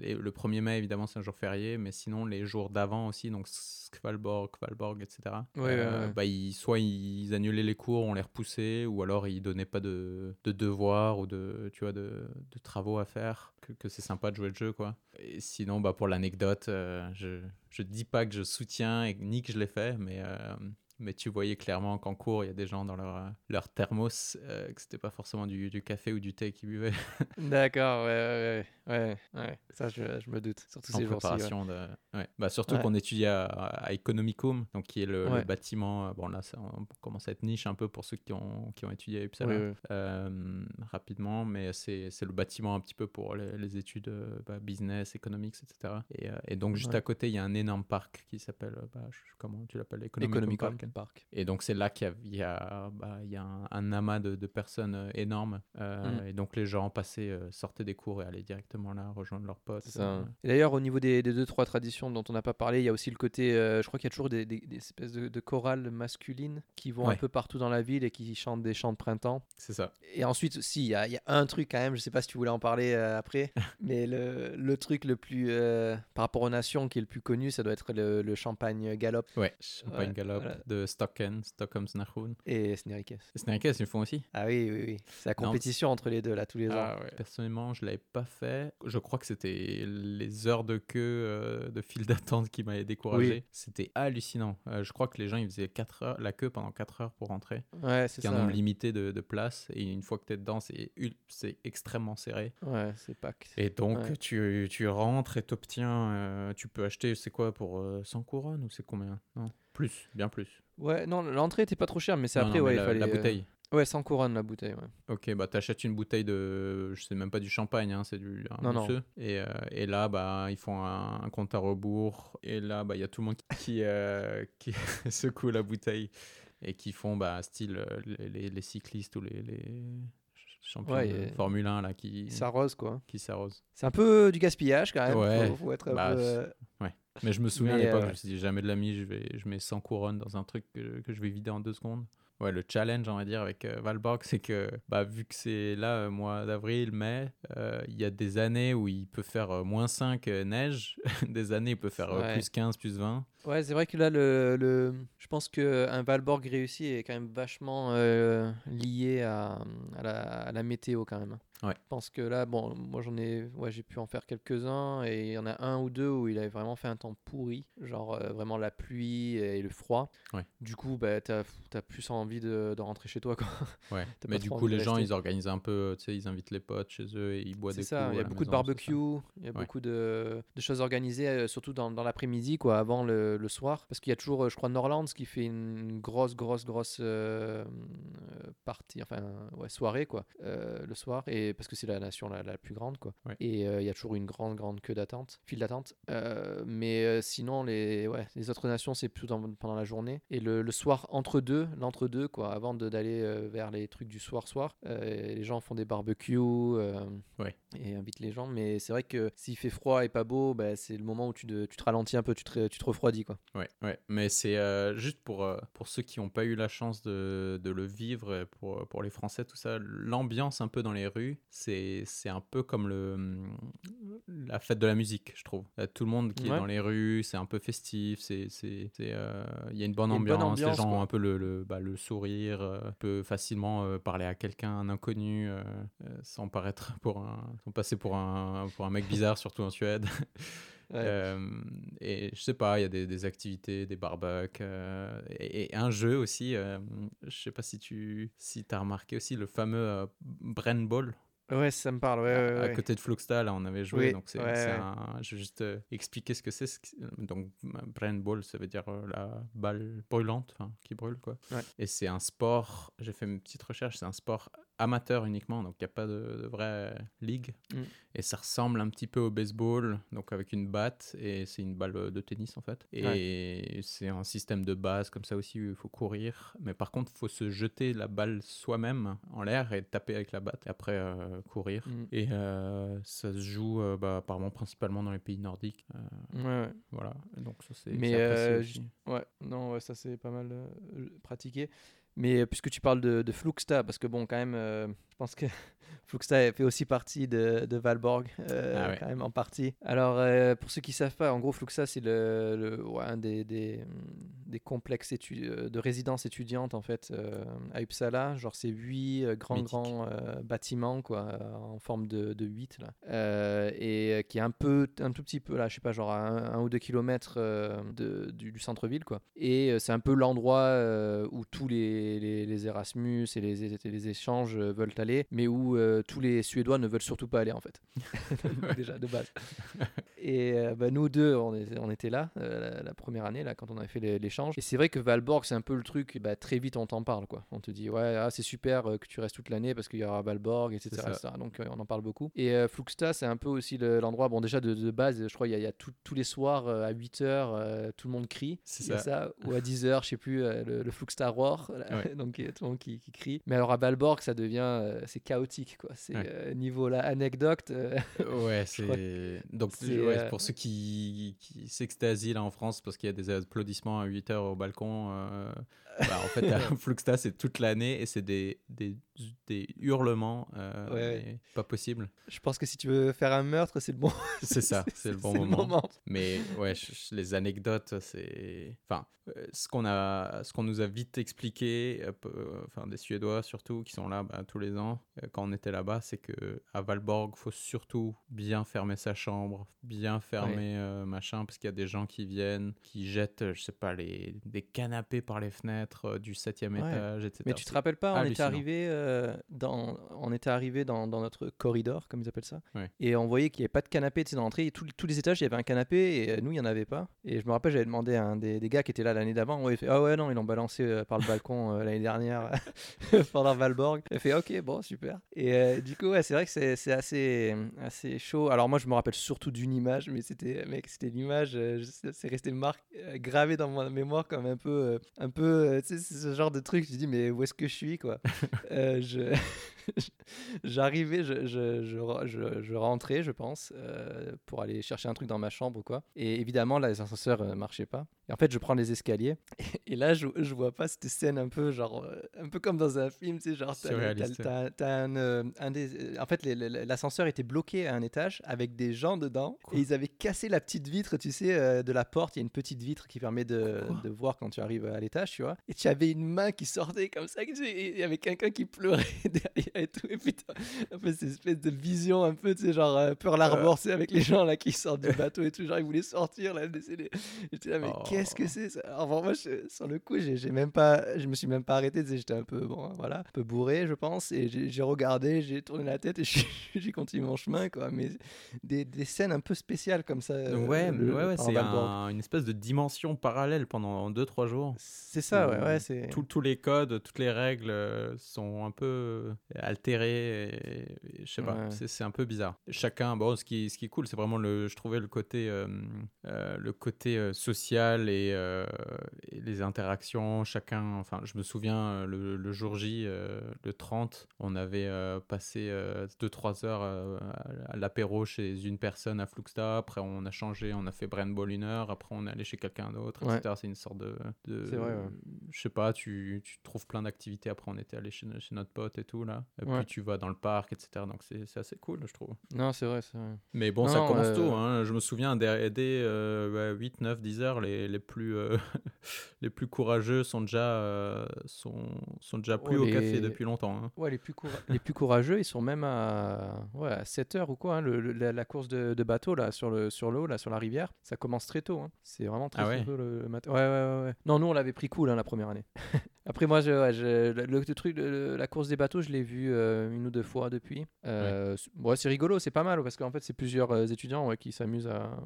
et le 1er mai, évidemment, c'est un jour férié, mais sinon, les jours d'avant aussi, donc Skvalborg, Kvalborg, etc. Ouais, ouais, ouais. Bah, ils, soit ils annulaient les cours, on les repoussait, ou alors ils donnaient pas de, de devoirs ou de, tu vois, de, de travaux à faire. Que, que c'est sympa de jouer le jeu, quoi. Et sinon, bah, pour l'anecdote, euh, je, je dis pas que je soutiens et ni que je l'ai fait, mais, euh, mais tu voyais clairement qu'en cours, il y a des gens dans leur, euh, leur thermos, euh, que c'était pas forcément du, du café ou du thé qu'ils buvaient D'accord, ouais, ouais, ouais. Ça, je, je me doute. Surtout en ces jours-ci. ouais. préparation de... ouais. Bah, surtout qu'on étudie à, à Economicum, donc qui est le, bâtiment, euh, bon là ça on commence à être niche un peu pour ceux qui ont, qui ont étudié à Uppsala. Euh, rapidement, mais c'est le bâtiment un petit peu pour les, les études bah, business, economics, etc. Et, euh, et donc juste à côté, il y a un énorme parc qui s'appelle, bah, comment tu l'appelles, Economicum Economicum Park. Park. Et donc c'est là qu'il y a, y bah, il y a un, un amas de, de personnes euh, énorme. Euh, Mm. Et donc les gens passaient, euh, sortaient des cours et allaient directement là rejoindre leurs potes. Euh, Et d'ailleurs, au niveau des, des deux, trois traditions dont on n'a pas parlé, il y a aussi le côté. euh, je crois qu'il y a toujours des, des- des espèces de, de chorales masculines qui vont un peu partout dans la ville et qui chantent des chants de printemps. c'est ça. Et ensuite, si, il y a, il y a un truc quand même, je sais pas si tu voulais en parler euh, après, mais le, le truc le plus. euh, par rapport aux nations qui est le plus connu, ça doit être le, le champagne galop Ouais, Champagne Ouais, Galop voilà. de Stocken, Stockholmsnachon. et Snerikes. Snarkes, ils le font aussi Ah oui, oui, oui. C'est la Non, compétition entre les deux, là, tous les ans. Ah ouais. Personnellement, je l'avais pas fait. Je crois que c'était les heures de queue, euh, de file d'attente qui m'avaient découragé. Oui. C'était hallucinant. Euh, je crois que les gens, ils faisaient 4 heures, la queue pendant 4 heures pour rentrer. Ouais, c'est C'est un ça. nombre limité de, de places. Et une fois que tu es dedans, c'est extrêmement serré. Ouais, c'est pas que- Et donc, Ouais. tu, tu rentres et t'obtiens. euh, tu peux acheter, c'est quoi, pour euh, 100 couronnes ou c'est combien? Non, plus, bien plus. Ouais, non, l'entrée était pas trop chère, mais c'est après, non, ouais, la, il fallait. la euh, bouteille. Ouais, 100 couronnes la bouteille, ouais. Ok, bah t'achètes une bouteille de, je sais même pas du champagne, hein, c'est du un Non, non. Et, euh, et là, bah ils font un, un compte à rebours. Et là, bah il y a tout le monde qui, euh, qui secoue la bouteille et qui font bah style les, les- les cyclistes ou les, les champions Ouais, de Formule 1 là qui Ça rose, quoi. qui s'arrosent. C'est un peu du gaspillage quand même. Ouais, Faut, faut être un bah, peu. euh, Mais je me souviens Mais, à l'époque, euh, je me suis dit jamais de l'ami, je vais je mets 100 couronnes dans un truc que, que je vais vider en deux secondes. Ouais, le challenge, on va dire, avec euh, Valborg, c'est que bah, vu que c'est là, euh, mois d'avril, mai, euh, il y a des années où il peut faire euh, moins 5 euh, neige, des années il peut faire euh, Ouais. plus 15, plus 20. Ouais, c'est vrai que là, le, le... je pense qu'un Valborg réussi est quand même vachement euh, lié à, à, la, à la météo quand même. Ouais. Je pense que là, bon, moi j'en ai, ouais, j'ai pu en faire quelques-uns et il y en a un ou deux où il avait vraiment fait un temps pourri, genre euh, vraiment la pluie et le froid. Ouais. Du coup, bah, t'as as plus envie de, de rentrer chez toi, quoi. Ouais. Mais du coup, les gens, ils organisent un peu, tu sais, ils invitent les potes chez eux et ils boivent C'est des ça, coups il y a beaucoup de maison, barbecue, il y a Ouais. beaucoup de, de choses organisées, euh, surtout dans, dans l'après-midi, quoi, avant le, le soir. Parce qu'il y a toujours, euh, je crois, Norlands qui fait une grosse, grosse, grosse euh, euh, partie, enfin, ouais, soirée, quoi, euh, le soir. Et parce que c'est la nation la, la plus grande, quoi. Ouais. Et euh, il y a toujours une grande, grande queue d'attente, file d'attente. Euh, mais euh, sinon, les, ouais, les autres nations, c'est plutôt pendant la journée. Et le, le soir, entre deux, l'entre-deux, quoi, avant de- d'aller euh, vers les trucs du soir-soir, euh, les gens font des barbecues. euh, Ouais. et invite les gens. Mais c'est vrai que s'il fait froid et pas beau, bah, c'est le moment où tu, te- tu te ralentis un peu, tu te, tu te refroidis. Quoi. Ouais, ouais. Mais c'est euh, juste pour, euh, pour ceux qui n'ont pas eu la chance de, de le vivre, et pour, pour les Français, tout ça, l'ambiance un peu dans les rues, c'est un peu comme le, hum, la fête de la musique, je trouve. Tout le monde qui Ouais. est dans les rues, c'est un peu festif, euh, il y a une bonne une ambiance, les gens quoi. ont un peu le, le, bah, le sourire, peut facilement parler à quelqu'un, un inconnu, sans paraître pour un, sans passer pour un, pour un mec bizarre, surtout en Suède. Euh, et je sais pas, il y a des, des activités, des barbecues euh, et, et un jeu aussi. euh, je sais pas si tu si as remarqué aussi le fameux euh, Brain Ball. Ouais, ça me parle. Ouais, ouais, à, ouais. côté de Fluxta, là, on avait joué. Oui, donc c'est un. Je vais juste euh, expliquer ce que c'est. ce qui- Donc, Brain Ball, ça veut dire euh, la balle brûlante, qui brûle, quoi. Et c'est un sport. J'ai fait une petite recherche. C'est un sport amateur uniquement, donc il n'y a pas de, de vraie ligue. Mm. Et ça ressemble un petit peu au baseball, donc avec une batte, et c'est une balle de tennis en fait. Et c'est un système de base comme ça aussi où il faut courir. Mais par contre, il faut se jeter la balle soi-même en l'air et taper avec la batte, et après euh, courir. Mm. Et euh, ça se joue euh, bah, apparemment principalement dans les pays nordiques. Ouais, ouais. voilà, donc ça c'est Mais, Ouais, non, ouais, ça c'est pas mal pratiqué. Mais euh, puisque tu parles de, de Fluxta, parce que bon, quand même, euh, je pense que Fluxta fait aussi partie de, de Valborg, euh, Ah ouais. quand même en partie. Alors, euh, pour ceux qui savent pas, en gros, Fluxta, c'est le, le- ouais, un des, des, des complexes euh, de résidence étudiante, en fait, euh, à Uppsala. Genre, c'est huit grands, Mythique. grands bâtiments, quoi, en forme de, de 8, là. Et qui est un peu, un tout petit peu, là, je sais pas, genre à un, un ou deux kilomètres de, du, du centre-ville, quoi. Et c'est un peu l'endroit où tous les, les, les Erasmus et les, les échanges veulent aller, mais où euh, tous les Suédois ne veulent surtout pas aller en fait. Déjà de base. Et euh, bah, nous deux, on, est- on était là euh, la, la première année, là, quand on avait fait l'échange. Et c'est vrai que Valborg, c'est un peu le truc, bah, très vite on t'en parle. quoi. On te dit, ouais, ah, c'est super euh, que tu restes toute l'année parce qu'il y aura Valborg, etc. C'est ça. etc. Donc on en parle beaucoup. Et Fluxta, c'est un peu aussi le- l'endroit, bon, déjà de, de base, je crois, il y a, il y a tout- tous les soirs à 8h, tout le monde crie. C'est ça. Ou à 10h, je sais plus, le, le Fluxta Roar. Ouais. Donc il y a tout le monde qui, qui crie. Mais alors à Valborg, ça devient, euh, c'est chaotique. quoi. C'est Ouais. euh, niveau là, anecdote. euh, Ouais, c'est. Donc, ouais, pour ceux qui, qui s'extasient là en France parce qu'il y a des applaudissements à 8 heures au balcon, bah, en fait, Fluxta, c'est toute l'année et c'est des, des, des hurlements. euh, Ouais. Pas possible. je pense que si tu veux faire un meurtre, c'est le bon. C'est ça, c'est le bon moment. moment. Mais ouais, je- je- les anecdotes, c'est. Enfin, euh, ce qu'on a, ce qu'on nous a vite expliqué, euh, enfin des Suédois surtout, qui sont là bah, tous les ans, quand on était là-bas, c'est que à Valborg, faut surtout bien fermer sa chambre, bien fermer machin, parce qu'il y a des gens qui viennent, qui jettent, je sais pas, les, des canapés par les fenêtres euh, du septième Ouais. étage, etc. Mais tu te rappelles pas, on était arrivé euh, dans, on était arrivé dans, dans notre corridor, comme ils appellent ça, Ouais. et on voyait qu'il n'y avait pas de canapé. Tu sais, dans l'entrée, tous, tous les étages, il y avait un canapé, et euh, nous, il n'y en avait pas. Et je me rappelle, j'avais demandé à un des, des gars qui était là l'année d'avant, ouais, il fait, ah ouais, non, ils l'ont balancé euh, par le balcon euh, l'année dernière pendant Valborg. Il fait, ok, bon, super. Et du coup, ouais, c'est vrai que c'est c'est assez, assez chaud. Alors moi, je me rappelle surtout d'une image, mais c'était, mec, c'était l'image, c'est resté marqué, gravé dans ma mémoire comme un peu, un peu, euh, c'est ce genre de truc. Je dis, mais où est-ce que je suis, quoi? Euh, je... J'arrivais, je, je, je, re- je- je rentrais, je pense, euh, pour aller chercher un truc dans ma chambre ou quoi. Et évidemment, là, les ascenseurs ne marchaient pas. Et en fait, je prends les escaliers. Et, là, je, je vois pas cette scène un peu, genre, euh, un peu comme dans un film, tu sais, genre, t'as- un, euh, un des. En fait, l'ascenseur était bloqué à un étage avec des gens dedans. Quoi? Et ils avaient cassé la petite vitre, tu sais, euh, de la porte. Il y a une petite vitre qui permet de, de voir quand tu arrives à l'étage, tu vois. Et tu avais une main qui sortait comme ça, et il y avait quelqu'un qui pleurait derrière et tout. Et putain, en fait, c'est une espèce de vision un peu, tu sais, genre euh, Pearl Harbor, c'est avec les gens là qui sortent du bateau et tout. Genre, ils voulaient sortir là, décédé. J'étais là, mais Oh. qu'est-ce que c'est ça? Alors, moi, je- sur le coup, j'ai même pas, je me suis même pas arrêté, tu sais, j'étais un peu, bon, voilà, un peu bourré, je pense. Et j'ai regardé, j'ai tourné la tête et j'ai continué mon chemin, quoi. Mais des, des scènes un peu spéciales comme ça. euh, ouais, le- ouais, ouais, c'est un- une espèce de dimension parallèle pendant 2-3 jours. C'est ça, ouais, ouais, c'est. tous- tous les codes, toutes les règles euh, sont un peu euh, altérées. et- et je sais pas, c'est c'est un peu bizarre. Chacun, bon, ce qui, ce qui est cool, c'est vraiment le, je trouvais le côté, euh, euh, le côté euh, social et, euh, et les interactions. Chacun, enfin, je me souviens euh, le, le jour J, euh, le 30, on avait euh, passé 2-3 heures euh, à l'apéro chez une personne à Fluxta. Après, on a changé, on a fait Brand Ball une heure. Après, on est allé chez quelqu'un d'autre, Ouais. C'est une sorte de. de C'est vrai, ouais. Je sais pas, tu, tu trouves plein d'activités. Après, on était allé chez, chez notre pote et tout, là. Et Ouais. puis, tu vas dans le parc, etc. Donc, c'est assez cool, je trouve. Non, c'est vrai, c'est vrai. Mais bon, Non, ça non, commence euh, tôt. Hein. Je me souviens, dès, dès, euh, ouais, 8, 9, 10 heures, les, les, plus, euh, les plus courageux sont déjà, euh, sont, sont déjà plus Oh, au café depuis longtemps. hein. Ouais, les plus, coura- les plus courageux, ils sont même à, ouais, à 7 heures ou quoi. hein, le- le- la, la course de, de bateau là, sur l'eau, sur, l'eau là, sur la rivière, ça commence très tôt. hein. C'est vraiment très, Ah ouais? tôt le, le matin. Ouais, ouais, ouais, ouais. Non, nous, on l'avait pris cool hein, la première année. Après, moi, je, ouais, je- le, le truc, le- la course des bateaux, je l'ai vu euh, une ou deux fois depuis. Euh, ouais, c'est rigolo, c'est pas mal parce qu'en fait, c'est plusieurs euh, étudiants qui s'amusent à,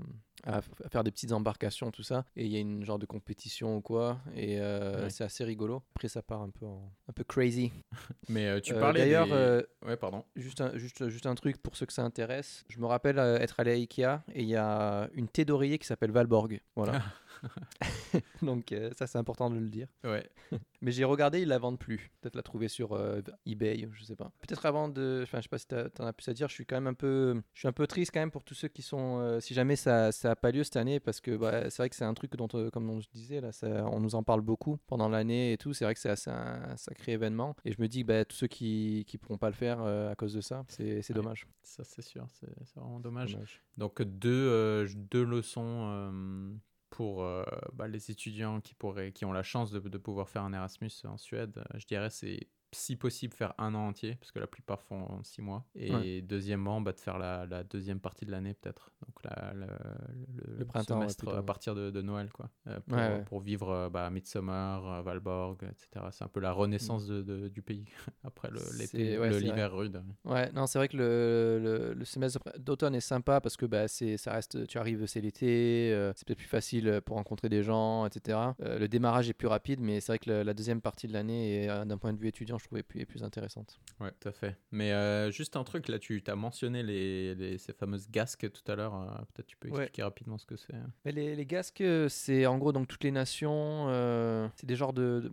à f- à faire des petites embarcations, tout ça. Et il y a une genre de compétition ou quoi. Et euh, c'est assez rigolo. Après, ça part un peu, en- un peu crazy. Mais tu parlais D'ailleurs, des- Ouais, pardon. Juste un, juste, juste un truc pour ceux que ça intéresse. Je me rappelle être allé à Ikea et il y a une thé d'oreiller qui s'appelle Valborg. Voilà. Donc euh, ça c'est important de le dire. Ouais. Mais j'ai regardé, ils la vendent plus. Peut-être la trouver sur euh, eBay, je sais pas. Peut-être avant de, enfin je sais pas si t'en as plus à dire. Je suis quand même un peu, je suis un peu triste quand même pour tous ceux qui sont, euh, si jamais ça, ça a pas lieu cette année, parce que bah, c'est vrai que c'est un truc dont, comme on- je disais là, ça- on nous en parle beaucoup pendant l'année et tout. C'est vrai que c'est assez un, sacré événement. Et je me dis, bah, tous ceux qui qui pourront pas le faire à cause de ça, c'est c'est Ouais. dommage. Ça, c'est sûr. C'est vraiment dommage. Dommage. Donc deux, deux leçons pour euh, bah, les étudiants qui, pourraient, qui ont la chance de, de pouvoir faire un Erasmus en Suède. Euh, Je dirais c'est si possible, faire un an entier, parce que la plupart font six mois. Et Ouais. deuxièmement, bah, de faire la, la deuxième partie de l'année, peut-être. Donc la, la- le, Le printemps, ouais, semestre plutôt, à partir de, de Noël, quoi. Euh, pour, Ouais, ouais. pour vivre euh, bah, Midsommar, euh, Valborg, etc. C'est un peu la renaissance de, de- du pays après l'hiver rude. Ouais, non, c'est vrai que le, le, le semestre d'automne est sympa parce que bah, ça reste, tu arrives, c'est l'été, euh, c'est peut-être plus facile pour rencontrer des gens, etc. Euh, le démarrage est plus rapide, mais c'est vrai que la deuxième partie de l'année, d'un point de vue étudiant, je trouvais plus, intéressante. Ouais, tout à fait. Mais euh, juste un truc, là, tu as mentionné les, les- ces fameuses gasques tout à l'heure. euh, Peut-être tu peux Ouais. expliquer rapidement ce que c'est. Mais les, les gasques, c'est en gros donc toutes les nations, euh, c'est des genres de, de,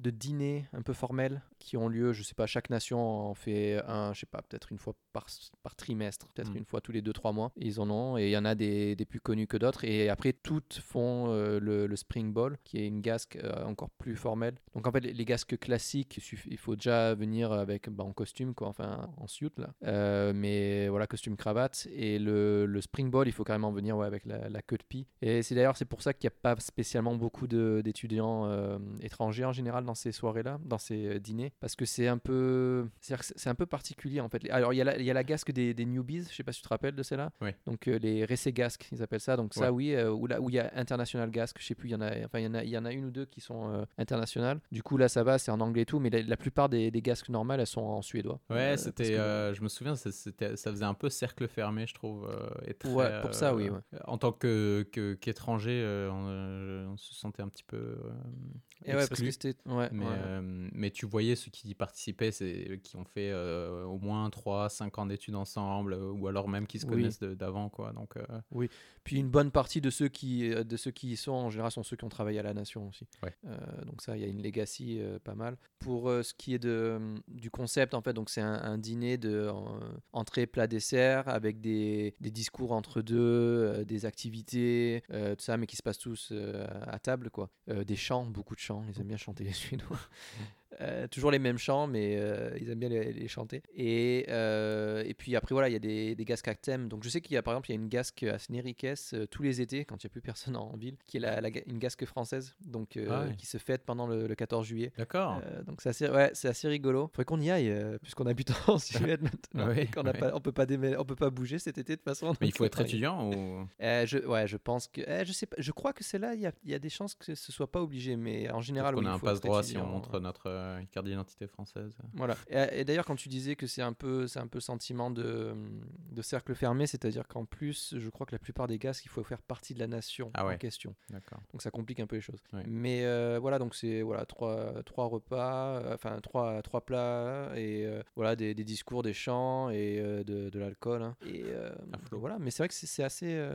de dîners un peu formels qui ont lieu, je sais pas, chaque nation en fait un, je sais pas, peut-être une fois par, par trimestre, peut-être Mm. une fois tous les 2-3 mois. Ils en ont, et il y en a des, des plus connus que d'autres. Et après, toutes font euh, le, le Spring Ball, qui est une gasque euh, encore plus formelle. Donc en fait, les, les gasques classiques, il faut déjà venir avec bah, en costume, quoi, enfin en suit là. Euh, mais voilà, costume cravate. Et le, le Spring Ball, il faut carrément venir ouais, avec la, la queue de pie. Et c'est d'ailleurs c'est pour ça qu'il n'y a pas spécialement beaucoup d'étudiants étrangers en général dans ces soirées-là, dans ces dîners, parce que c'est un peu, c'est un peu particulier en fait. Alors il y a la, y a la gasque des, des newbies, je sais pas si tu te rappelles de celle-là. Ouais. Donc euh, les récés gasques, ils appellent ça. Donc ça Ouais. oui, euh, où là où il y a international gasque, je sais plus, il y en a, enfin il y en a, il y en a une ou deux qui sont euh, internationales. Du coup là ça va, c'est en anglais et tout, mais la, la plupart des, des gasques normales elles sont en suédois. Ouais, Euh, c'était. que- je me souviens, ça- c'était, ça faisait un peu cercle fermé, je trouve. et très, Ouais, pour ça, oui, ouais. En tant que, qu'étranger, on, on se sentait un petit peu. Et ouais, parce exclu. que c'était, ouais, Mais, tu voyais ceux qui y participaient, c'est, qui ont fait au moins 3, 5 ans d'études ensemble, euh, ou alors même qui se Oui. connaissent d'avant. Quoi. Donc, euh, Puis une bonne partie de ceux qui euh, de ceux qui y sont en général sont ceux qui ont travaillé à la nation aussi. Ouais. Euh, donc ça, il y a une legacy pas mal. Pour ce qui est de du concept en fait, donc c'est un, un dîner de entrée, plat, dessert avec des, des discours entre deux, des activités, tout ça, mais qui se passent tous à table quoi. Des chants, beaucoup de chants. Ils aiment bien chanter les Suédois. Euh, toujours les mêmes chants, mais euh, ils aiment bien les, les chanter. Et, euh, et puis après, voilà, il y a des, des gasques à thème. Donc je sais qu'il y a par exemple, il y a une gasque à Snerikes tous les étés, quand il n'y a plus personne en ville, qui est la, une gasque française, donc Ah qui se fête pendant le, le 14 juillet. D'accord. Donc c'est assez, ouais, c'est assez rigolo. Faudrait qu'on y aille, puisqu'on habite en Suède maintenant. Ouais. pas, on peut pas démêler- on peut pas bouger cet été de toute façon. mais il faut être étudiant ou? je, ouais, je pense que, eh, je sais pas, je crois que c'est là, il y a, y a des chances que ce soit pas obligé, mais en général, on oui, a un faut être passe-droit si on montre notre euh, carte d'identité française. Voilà. Et, et d'ailleurs, quand tu disais que c'est un peu, c'est un peu sentiment de, de cercle fermé, c'est-à-dire qu'en plus, je crois que la plupart des gars, il faut faire partie de la nation Ah ouais. en question. D'accord. Donc ça complique un peu les choses. Mais euh, voilà, donc c'est voilà trois, trois repas, euh, enfin trois, trois plats et euh, voilà des, des discours, des chants et euh, de, de l'alcool. hein. Et voilà, mais c'est vrai que c'est assez,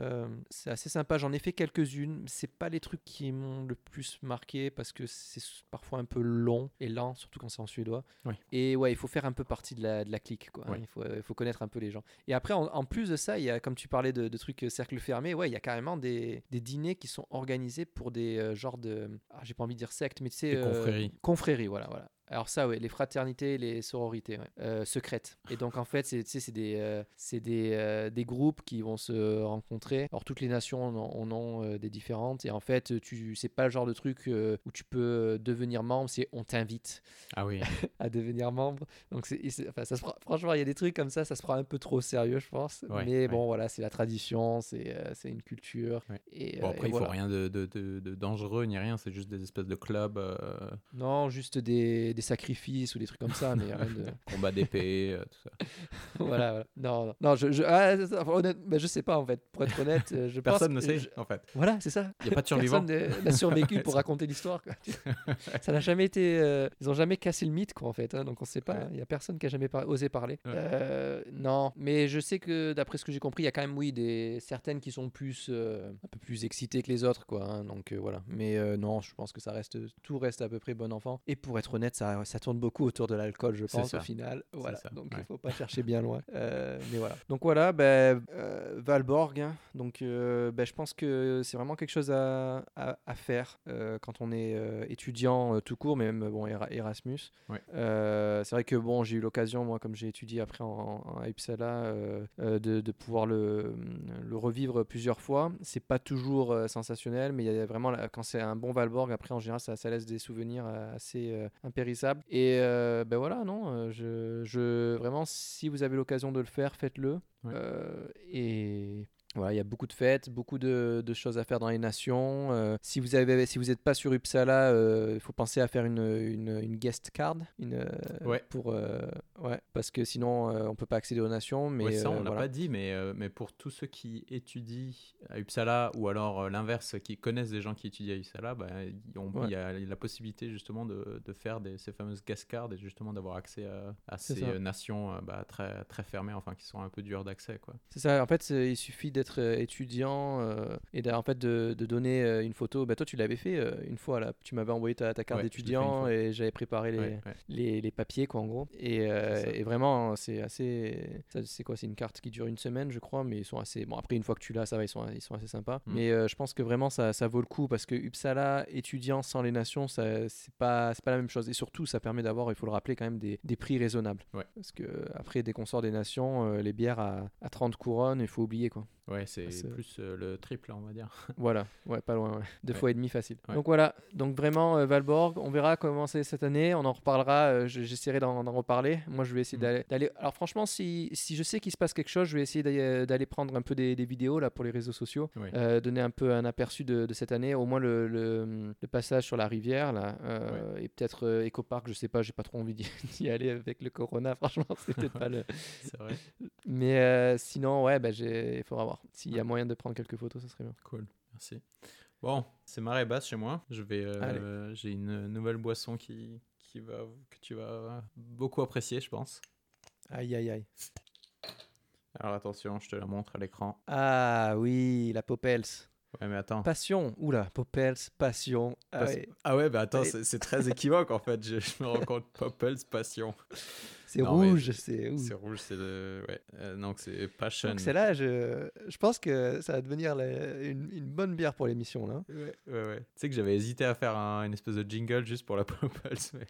c'est assez sympa. J'en ai fait quelques-unes. C'est pas les trucs qui m'ont le plus marqué parce que c'est parfois un peu long et lent, surtout quand c'est en suédois. Oui. Et ouais, il faut faire un peu partie de la, de la clique, quoi. hein. Il, faut, il faut connaître un peu les gens. Et après, en, en plus de ça, il y a, comme tu parlais de, de trucs euh, cercle fermé, ouais, il y a carrément des, des dîners qui sont organisés pour des euh, genres de. Ah, j'ai pas envie de dire sectes, mais tu sais. Des confréries. Confréries, voilà, voilà. Alors ça, ouais, les fraternités, les sororités, ouais. Euh, secrètes. Et donc en fait, c'est des, euh, des, euh, des groupes qui vont se rencontrer. Alors toutes les nations en ont, euh, des différentes. Et en fait, tu, c'est pas le genre de truc où tu peux devenir membre. C'est on t'invite Ah oui. à devenir membre. Donc enfin, ça se prend- franchement, il y a des trucs comme ça, ça se prend un peu trop sérieux, je pense. Ouais, Mais bon, voilà, c'est la tradition, c'est, une culture. Et, Bon, après, et il faut voilà. rien de, de, de- de dangereux ni rien, c'est juste des espèces de clubs, Non, juste des, des sacrifices ou des trucs comme ça, mais rien de. combat d'épée, euh, tout ça. voilà, voilà. Non, non, non, je, je, ah, honnête- mais je sais pas en fait. Pour être honnête, euh, je pense Personne ne sait, je- en fait. Voilà, c'est ça. Il n'y a pas de survivants. Personne n'a- survécu pour raconter l'histoire. ça n'a jamais été. euh, ils ont jamais cassé le mythe, quoi, en fait. hein, donc on sait pas. Ouais. Il y a personne qui a jamais par- osé parler. Ouais. Euh, non, mais je sais que d'après ce que j'ai compris, il y a quand même, oui, des certaines qui sont plus un peu plus excitées que les autres, quoi. hein, donc voilà. Mais non, je pense que ça reste tout reste à peu près bon enfant. Et pour être honnête, ça, ça tourne beaucoup autour de l'alcool, je pense au final. Voilà. Donc il ouais. faut pas chercher bien loin. Euh, mais voilà. Donc voilà, ben, euh, Valborg. hein. donc euh, ben, je pense que c'est vraiment quelque chose à, à, à faire quand on est étudiant tout court, mais même bon Era- Erasmus. Ouais. C'est vrai que bon, j'ai eu l'occasion, moi, comme j'ai étudié après en, en- à Uppsala, de, de pouvoir le, le revivre plusieurs fois. C'est pas toujours sensationnel, mais il y a vraiment quand c'est un bon Valborg, après en général, ça, ça laisse des souvenirs assez euh, Et euh, ben voilà, non, euh, je, je, vraiment, si vous avez l'occasion de le faire, faites-le. Ouais. Euh, et voilà, il y a beaucoup de fêtes, beaucoup de, de choses à faire dans les nations. Euh, si vous avez, si vous n'êtes pas sur Uppsala, euh, il faut penser à faire une, une, une guest card, une, euh, Ouais. pour, ouais, parce que sinon on peut pas accéder aux nations. Mais Ouais, ça, on l'a voilà. pas dit, mais, mais pour tous ceux qui étudient à Uppsala ou alors l'inverse, qui connaissent des gens qui étudient à Uppsala, bah, Ouais. il y a la possibilité justement de, de faire des, ces fameuses gas cards et justement d'avoir accès à, ces nations bah, très, très fermées, enfin qui sont un peu dures d'accès. quoi. C'est ça, en fait, il suffit d'être euh, étudiant euh, et en fait de, de donner euh, une photo. Bah, toi, tu l'avais fait euh, une fois, là. tu m'avais envoyé ta, ta carte Ouais, d'étudiant et j'avais préparé les, Ouais, ouais. les, les papiers, quoi, en gros. Et, et vraiment, c'est assez. C'est quoi? C'est une carte qui dure une semaine, je crois, mais ils sont assez. Bon, après, une fois que tu l'as, ça va, ils sont, ils sont assez sympas. Mm. Mais je pense que vraiment, ça, ça vaut le coup parce que Uppsala, étudiant sans les nations, ça, c'est pas, c'est pas la même chose. Et surtout, ça permet d'avoir, il faut le rappeler, quand même des, des prix raisonnables. Parce que après, dès qu'on sort des nations, les bières à, à 30 couronnes, il faut oublier, quoi. Ouais, c'est c'est- plus euh, le triple, on va dire. Voilà, ouais, pas loin, ouais. deux Ouais. fois et demi facile. Ouais. Donc voilà, donc vraiment euh, Valborg, on verra comment c'est cette année, on en reparlera, euh, je- j'essaierai d'en reparler. Moi je vais essayer Mm. d'aller-. Alors franchement, si, si je sais qu'il se passe quelque chose, je vais essayer d'aller prendre un peu des, des vidéos là pour les réseaux sociaux, donner un peu un aperçu de, de cette année, au moins le, le, le passage sur la rivière là, et peut-être euh, Eco Park, je sais pas, j'ai pas trop envie d'y aller avec le Corona, franchement, c'est peut-être pas le. c'est vrai. Mais sinon, ouais, bah, il faudra voir. S'il y a moyen de prendre quelques photos, ça serait bien. Cool, merci. Bon, c'est marée basse chez moi. Je vais, euh, j'ai une nouvelle boisson qui, qui va, que tu vas beaucoup apprécier, je pense. Aïe aïe aïe. Alors attention, je te la montre à l'écran. Ah oui, la Popels. Ouais, mais attends. Passion. Oula, Popels, passion. Ah ouais. Ah ouais, bah attends, c'est très équivoque en fait. Je, je me rends compte. Popples, passion. C'est Non, rouge, c'est. C'est rouge, c'est le. Ouais. Euh, donc c'est passion. Donc c'est là, je, je pense que ça va devenir la- une, une bonne bière pour l'émission là. Ouais, ouais, ouais. Tu sais que j'avais hésité à faire un- une espèce de jingle juste pour la Popples, mais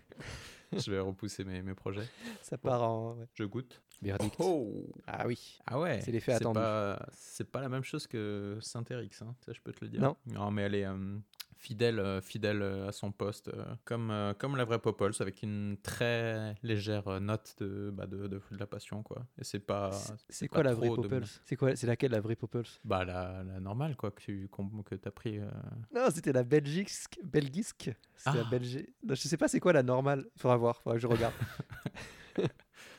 je vais repousser mes, mes projets. Ça part en ouais. Je goûte. verdict. Oh Ah oui. Ah ouais C'est l'effet attendu. Pas, c'est pas la même chose que Saint-Érix, hein, ça je peux te le dire. Non. mais elle est euh, fidèle, euh, fidèle euh, à son poste, euh, comme, comme la vraie Popples, avec une très légère note de, bah, de, de, de la passion, quoi. Et c'est pas. C'est- quoi la vraie dominant. C'est quoi C'est laquelle la vraie Popels Bah, la, la normale, quoi, que tu que as pris. euh. Non, c'était la belgisque. Belgisque. La Ah. Belgique. Non, Je sais pas c'est quoi la normale? Il faudra voir. Faudra que je regarde.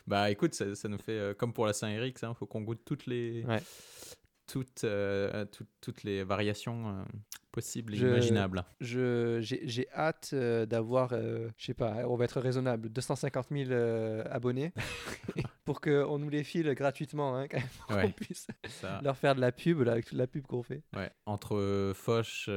Bah, écoute, ça, ça nous fait, euh, comme pour la Saint-Érix, il faut qu'on goûte toutes les. Ouais. Toutes, euh, toutes, toutes les variations euh, possibles et Je- imaginables. Je- J'ai j'ai hâte euh, d'avoir, euh, je sais pas, on va être raisonnable, 250 000 euh, abonnés pour qu'on nous les file gratuitement, hein, quand même, pour Ouais. qu'on puisse Ça, leur faire de la pub, là, avec toute la pub qu'on fait. Ouais, entre euh, Foch,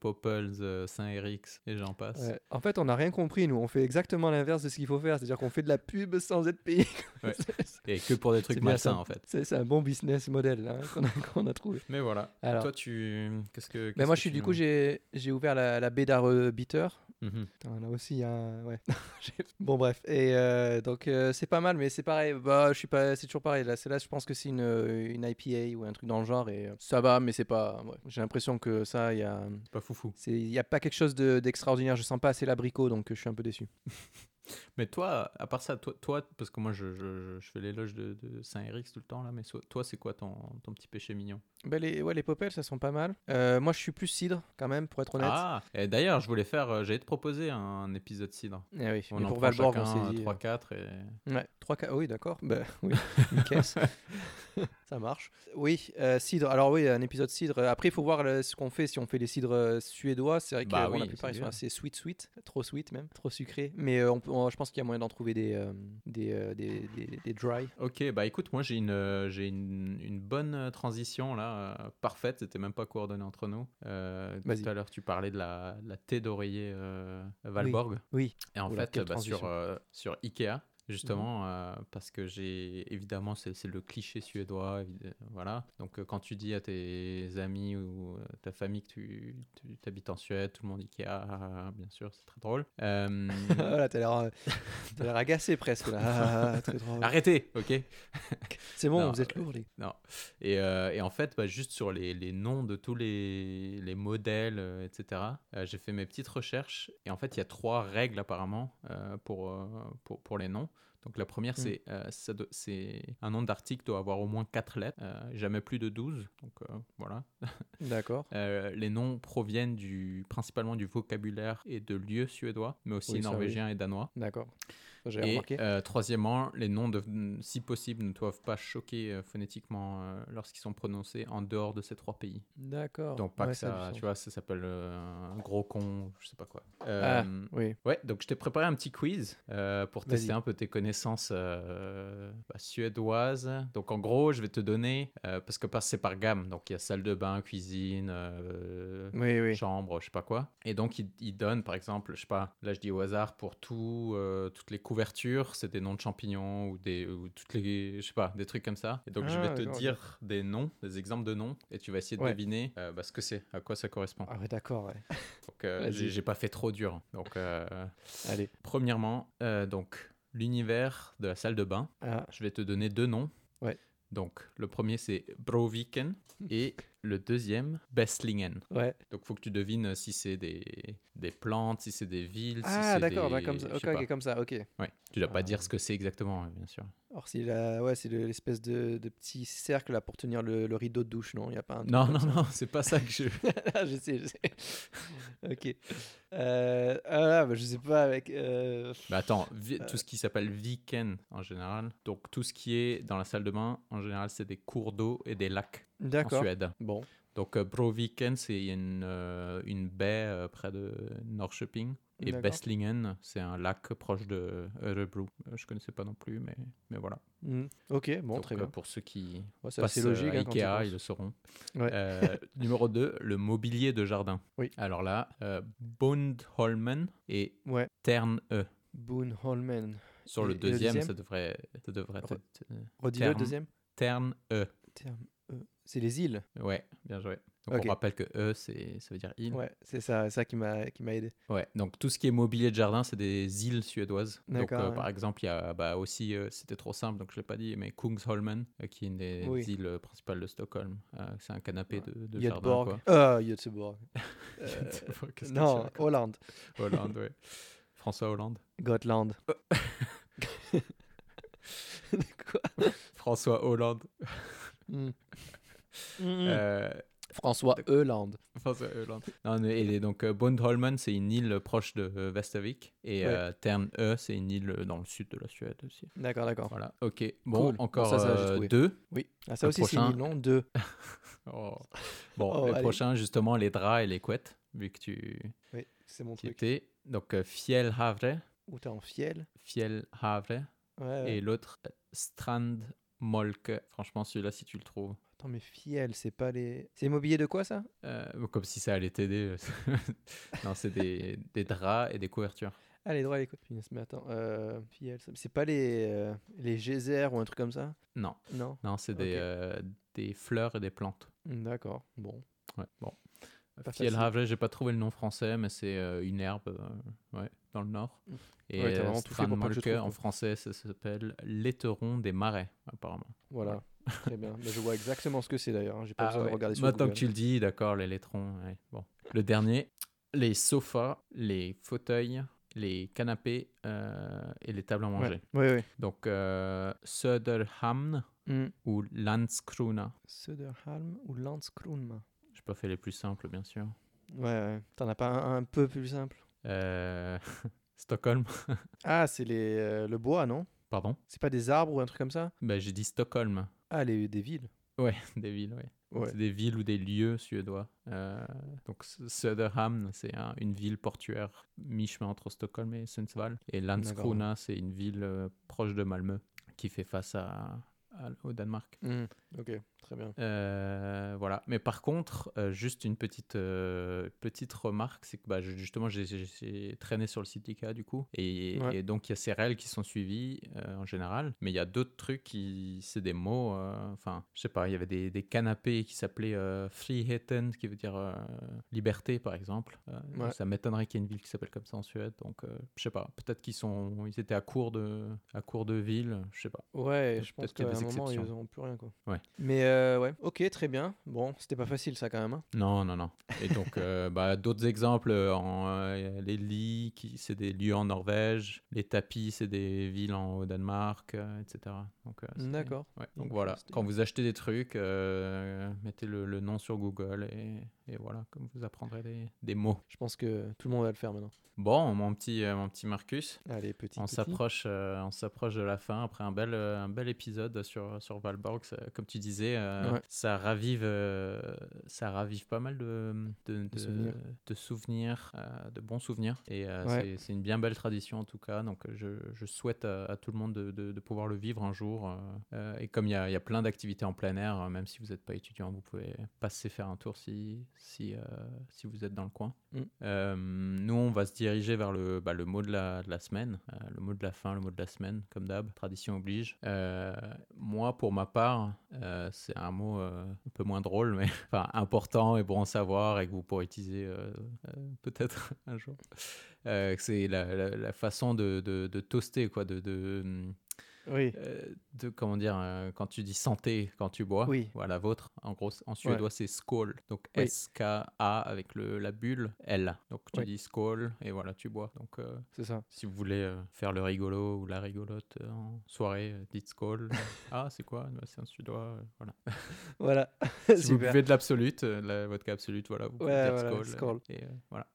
Popples, Saint-Érix et j'en passe. Ouais. En fait, on n'a rien compris, nous, on fait exactement l'inverse de ce qu'il faut faire, c'est-à-dire qu'on fait de la pub sans être payé. Ouais. Et que pour des trucs malsains en fait. C'est un bon business model là, qu'on a, trouvé. Mais voilà. Alors, Toi, tu. Qu'est-ce que. ben moi, je suis du coup, j'ai j'ai ouvert la, la Bédare Bitter. Mhm. Putain, là aussi, il y a un- ouais. Bon, bref. Et euh, donc, euh, c'est pas mal, mais c'est pareil. Bah, je suis pas. C'est toujours pareil. Là, c'est là, je pense que c'est une, euh, une IPA ou un truc dans le genre. Et ça va, mais c'est pas. ouais. J'ai l'impression que ça, il y a. C'est pas foufou. c'est- Il y a pas quelque chose de- d'extraordinaire. je sens pas assez l'abricot, donc je suis un peu déçu. Mais toi, à part ça, toi, toi parce que moi je, je, je- fais l'éloge de, de Saint-Érix tout le temps là, mais so- toi, c'est quoi ton, ton petit péché mignon? Bah, les, ouais, les popels, ça sont pas mal. Euh, moi, je suis plus cidre, quand même, pour être honnête. Ah Et d'ailleurs, je voulais faire. euh, J'allais te proposer un épisode cidre. Eh oui, On en pour Valborg, on s'est dit. 3-4 et. Ouais, 3 4 oui, d'accord. Bah, oui, une caisse. ça marche. Oui, euh, cidre. Alors oui, un épisode cidre. Après, il faut voir le- ce qu'on fait. Si on fait les cidres euh, suédois, c'est vrai que Bah bon, oui, la plupart ils sont assez sweet sweet, trop sweet même, trop sucré. Mais euh, on on- je pense qu'il y a moyen d'en trouver des euh, des, des, des, des dry. Ok, bah écoute, moi j'ai une, j'ai une, une bonne transition là, parfaite, c'était même pas coordonné entre nous. Vas-y. tout à l'heure, tu parlais de la, la thé d'oreiller Valborg. Oui. Et en fait, bah, sur, sur Ikea, justement, euh, parce que j'ai évidemment, c'est le cliché suédois, voilà. Donc, euh, quand tu dis à tes amis ou euh, ta famille que tu, tu habites en Suède, tout le monde dit qu'il y a, bien sûr, c'est très drôle. Euh, voilà, t'as l'air, agacé presque là. Ah, ah, très drôle. Arrêtez, ok? C'est bon, Non, vous êtes lourd, les. Non. Et, euh, et en fait, bah, juste sur les, les noms de tous les, les modèles, etc., j'ai fait mes petites recherches. Et en fait, il y a trois règles apparemment pour, pour, pour les noms. Donc la première, Mm. c'est euh, ça doit- c'est un nom d'article doit avoir au moins quatre lettres, euh, jamais plus de 12. Donc euh, voilà. D'accord. Les noms proviennent du, principalement du vocabulaire et de lieux suédois, mais aussi Oui, norvégiens et danois. D'accord. Et remarqué. euh, troisièmement, les noms, si possible, ne doivent pas choquer euh, phonétiquement euh, lorsqu'ils sont prononcés en dehors de ces trois pays. D'accord. Donc pas Ouais, que ça tu vois, ça s'appelle euh, un gros con, je sais pas quoi. Ah, oui. Ouais, donc je t'ai préparé un petit quiz pour tester un peu tes connaissances bah, suédoises. Donc en gros, je vais te donner, parce que c'est par gamme, donc il y a salle de bain, cuisine, Oui, oui. chambre, je sais pas quoi. Et donc, il, il donne, par exemple, je sais pas, là je dis au hasard, pour tout, toutes les couvertures, c'est des noms de champignons ou, des, ou toutes les, je sais pas, des trucs comme ça. Et donc, je Ah, vais te d'accord, ok. dire des noms, des exemples de noms, et tu vas essayer de Ouais. deviner euh, bah, ce que c'est, à quoi ça correspond. Ah ouais, d'accord, ouais. Donc, euh, j'ai pas fait trop dur. Donc, euh, Allez. premièrement, donc, l'univers de la salle de bain. Ah, Je vais te donner deux noms. Ouais. Donc, le premier, c'est Broviken, et le deuxième, Bestlingen. ouais. Donc, faut que tu devines si c'est des, des plantes, si c'est des villes. si Ah, c'est d'accord, des- bah, comme ça. je Ok, sais pas. ok, comme ça, ok. Ouais. Tu dois pas dire ce que c'est exactement, bien sûr. C'est la... ouais, l'espèce de, de petit cercle là pour tenir le, le rideau de douche, non? Il n'y a pas un. Non, non, non, c'est pas ça que je. Ah, je sais, je sais. ok. Euh, ah bah, je sais pas avec. euh, Mais attends, vi- tout ce qui s'appelle Viken en général, donc tout ce qui est dans la salle de bain, en général, c'est des cours d'eau et des lacs en. Suède. Bon. Donc, euh, Broviken, c'est une, euh, une baie euh, près de Norrköping. Et D'accord. Bestlingen, c'est un lac proche de Örebro. Euh, Je connaissais pas non plus, mais, mais voilà. Hmm, Ok, bon, Donc, très euh, bien. Pour ceux qui Ouais, passent logique. euh, à hein, tu y Ikea, ils le sauront. Ouais. Euh, numéro 2, le mobilier de jardin. Oui. Alors là, euh, Bondholmen et Ouais. Tern-E. Boone Holman. Sur le deuxième, ça devrait, ça devrait Re- être euh, Redis-le, deuxième. Tern-E. Terme, euh, C'est les îles. Ouais, bien joué. Donc on rappelle que E, c'est, ça veut dire île. Ouais. Ouais, c'est ça, ça qui m'a qui m'a aidé. donc tout ce qui est mobilier de jardin, c'est des îles suédoises. Donc euh, ouais. par exemple, il y a bah, aussi, euh, c'était trop simple, donc je ne l'ai pas dit, mais Kungsholmen, euh, qui est une des Oui. îles principales de Stockholm. C'est un canapé de, de jardin. Göteborg. Quoi. Ah, Göteborg. Qu'est-ce tu non, Hollande. Hollande, ouais. François Hollande. Gotland. Quoi? François Hollande. Hmm. Euh, François Euland. François Hollande. Non, et donc euh, Bondholmen, c'est une île proche de euh, Västervik. Et Ouais. euh, Tern-E, c'est une île dans le sud de la Suède aussi. D'accord, d'accord. Voilà, ok. Bon, Cool. Bon, encore ça, ça, euh, deux. Oui. Ah, ça Le aussi, c'est une île, non? Deux. Oh. Bon, Oh, le allez. prochain, justement, les draps et les couettes, vu que tu Oui, c'est mon truc. étais. Donc, euh, Fjellhavre, Ou t'es en fiel. Fjellhavre, Ouais, ouais. et l'autre, euh, Strandmolke. Franchement, celui-là, si tu le trouves, Attends, mais fiel, c'est pas les. C'est immobilier de quoi ça? Euh, comme si ça allait t'aider. non, c'est des, des draps et des couvertures. Ah, les droits et les. Punaise, mais attends. Euh, fiel, c'est pas les, euh, les geysers ou un truc comme ça? Non, Non? Non, c'est des, euh, des fleurs et des plantes. Hmm, D'accord, bon. Ouais, bon. Pas facile. Fjellhavre, j'ai pas trouvé le nom français, mais c'est euh, une herbe euh, ouais, dans le nord. Mm. Et Ouais, euh, Strandmolke, en français, ça s'appelle l'éteron des marais, apparemment. Voilà, très bien. Mais je vois exactement ce que c'est d'ailleurs. hein. J'ai pas Ah besoin ouais. de regarder sur Maintenant que tu le dis, d'accord, les lettrons. ouais, Bon. Le dernier, les sofas, les fauteuils, les canapés euh, et les tables à manger. Oui, oui. Donc, euh, Söderhamn Hmm. ou Landskrona. Södermalm ou Landskrona Je pas fait les plus simples, bien sûr. Ouais, ouais. T'en as pas un, un peu plus simple? Euh, Stockholm, Ah, c'est les, euh, le bois, non? Pardon? C'est pas des arbres ou un truc comme ça? Ben, j'ai dit Stockholm. Ah, les, des villes. Ouais, des villes, ouais. Donc, Ouais. C'est des villes ou des lieux suédois. Euh, donc Söderhamn, c'est un- une ville portuaire mi-chemin entre Stockholm et Sundsvall. Et Landskrona, c'est une ville euh, proche de Malmö qui fait face à, à- au Danemark. Hmm, Ok. Très bien. Euh, voilà. Mais par contre, euh, juste une petite, euh, petite remarque, c'est que bah, je- justement, j'ai- traîné sur le site d'IKEA du coup. Et, Ouais. et donc, il y a ces règles qui sont suivies en général. Mais il y a d'autres trucs qui, c'est des mots. Enfin, je sais pas, il y avait des, des canapés qui s'appelaient Friheten, qui veut dire liberté, par exemple. Ouais. Ça m'étonnerait qu'il y ait une ville qui s'appelle comme ça en Suède. Donc, je sais pas. Peut-être qu'ils sont, ils étaient à court de, à court de ville. Je sais pas. Ouais, je pense qu'à un moment, ils n'auront plus rien. Quoi. Ouais. Mais euh, ouais, ok, très bien. Bon, c'était pas facile ça quand même. hein. Non, non, non. Et donc, euh, bah, d'autres exemples, euh, les lits, c'est des lieux en Norvège, les tapis, c'est des villes en, au Danemark, etc. Donc, euh, D'accord. Ouais, donc voilà, c'était quand vous achetez des trucs, euh, mettez le, le nom sur Google et, et voilà, comme vous apprendrez des, des mots. Je pense que tout le monde va le faire maintenant. Bon, mon petit, euh, mon petit Marcus, Allez, petit. on petit. s'approche, euh, on s'approche de la fin après un bel, euh, un bel épisode sur, sur Valborg. Ça- Comme tu disais, euh, Ouais. ça ravive, euh, ça ravive pas mal de, de, de- souvenirs. de souvenirs, euh, de bons souvenirs. Et euh, Ouais. c'est- c'est une bien belle tradition en tout cas. Donc je, je souhaite à, à tout le monde de, de- de pouvoir le vivre un jour. Euh, euh, et comme il y a, il y a plein d'activités en plein air, euh, même si vous n'êtes pas étudiant, vous pouvez passer faire un tour si, si, si vous êtes dans le coin. Mm. Nous, on va se diriger vers le, bah, le mot de la, de la semaine, le mot de la fin, le mot de la semaine, comme d'hab, tradition oblige. Moi, pour ma part, c'est un mot un peu moins drôle, mais enfin, important et bon à savoir et que vous pourrez utiliser euh, euh, peut-être un jour. Euh, c'est la, la- la façon de, de, de toaster, quoi, de, de, Oui. euh, de comment dire, euh, quand tu dis santé, quand tu bois, Oui. voilà, vôtre, en gros, en suédois, c'est skål. Donc Oui. S-K-A avec le, la bulle L. Donc tu dis skål et voilà, tu bois. Donc euh, C'est ça. si vous voulez faire le rigolo ou la rigolote en soirée, dites skål. ah, c'est quoi? Bah, C'est un suédois. voilà. Voilà. Si vous buvez de l'absolute, la vodka absolute, voilà, vous pouvez Ouais, dire voilà, skål. voilà.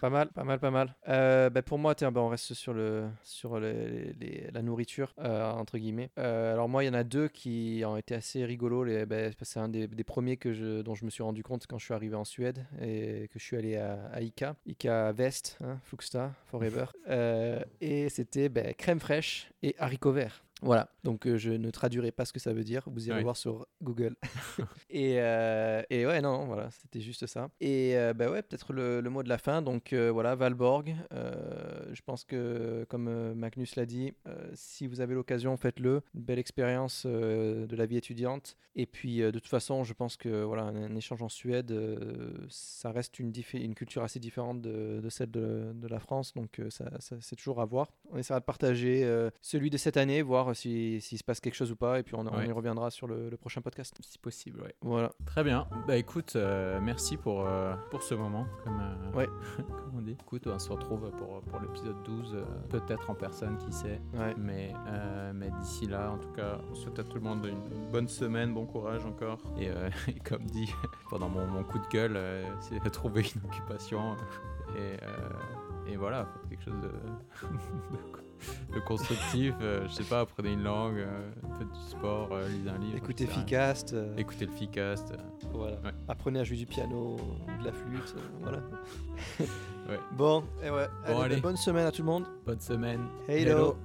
Pas mal, pas mal, pas mal. Bah, pour moi, tiens, bah, on reste sur, le, sur les- les- la nourriture, euh, entre guillemets. Euh, alors moi, il y en a deux qui ont été assez rigolos. Bah, c'est un des, des premiers que je, dont je me suis rendu compte quand je suis arrivé en Suède et que je suis allé à, à Ica. Ica West, hein, Flugsta, Forever. Euh, et c'était bah, crème fraîche et haricots verts. Voilà, donc euh, je ne traduirai pas ce que ça veut dire, vous irez voir sur Google. et, euh, et ouais, non, voilà, c'était juste ça. Et euh, bah ouais, peut-être le, le mot de la fin, donc euh, voilà, Valborg. je pense que, comme Magnus l'a dit, si vous avez l'occasion, faites-le. Une belle expérience de la vie étudiante. Et puis, de toute façon, je pense que voilà, un, un échange en Suède, ça reste une, culture assez différente de, de celle de, de la France, donc ça, ça- c'est toujours à voir. On essaiera de partager celui de cette année, voir si- s'il se passe quelque chose ou pas, et puis on, y reviendra sur le, le prochain podcast. Si possible, ouais. Voilà. Très bien. Bah écoute, euh, merci pour, euh, pour ce moment, comme, euh, Ouais. comme on dit. Écoute, on se retrouve pour, pour l'épisode 12, euh, peut-être en personne, qui sait. Ouais. Mais, euh, mais d'ici là, en tout cas, on souhaite à tout le monde une bonne semaine, bon courage encore. Et, euh, et comme dit pendant mon, mon coup de gueule, euh, c'est de trouver une occupation. Et, euh, et voilà, quelque chose de, de, constructif. euh, je sais pas, apprenez une langue, euh, faites du sport, euh, lisez un livre. Écoutez. Ficast. Écoutez le Ficast. Voilà. Ouais. Apprenez à jouer du piano, de la flûte, voilà. Ouais. Bon, et ouais. Bon, allez, allez. bonne semaine à tout le monde. Bonne semaine. Hello.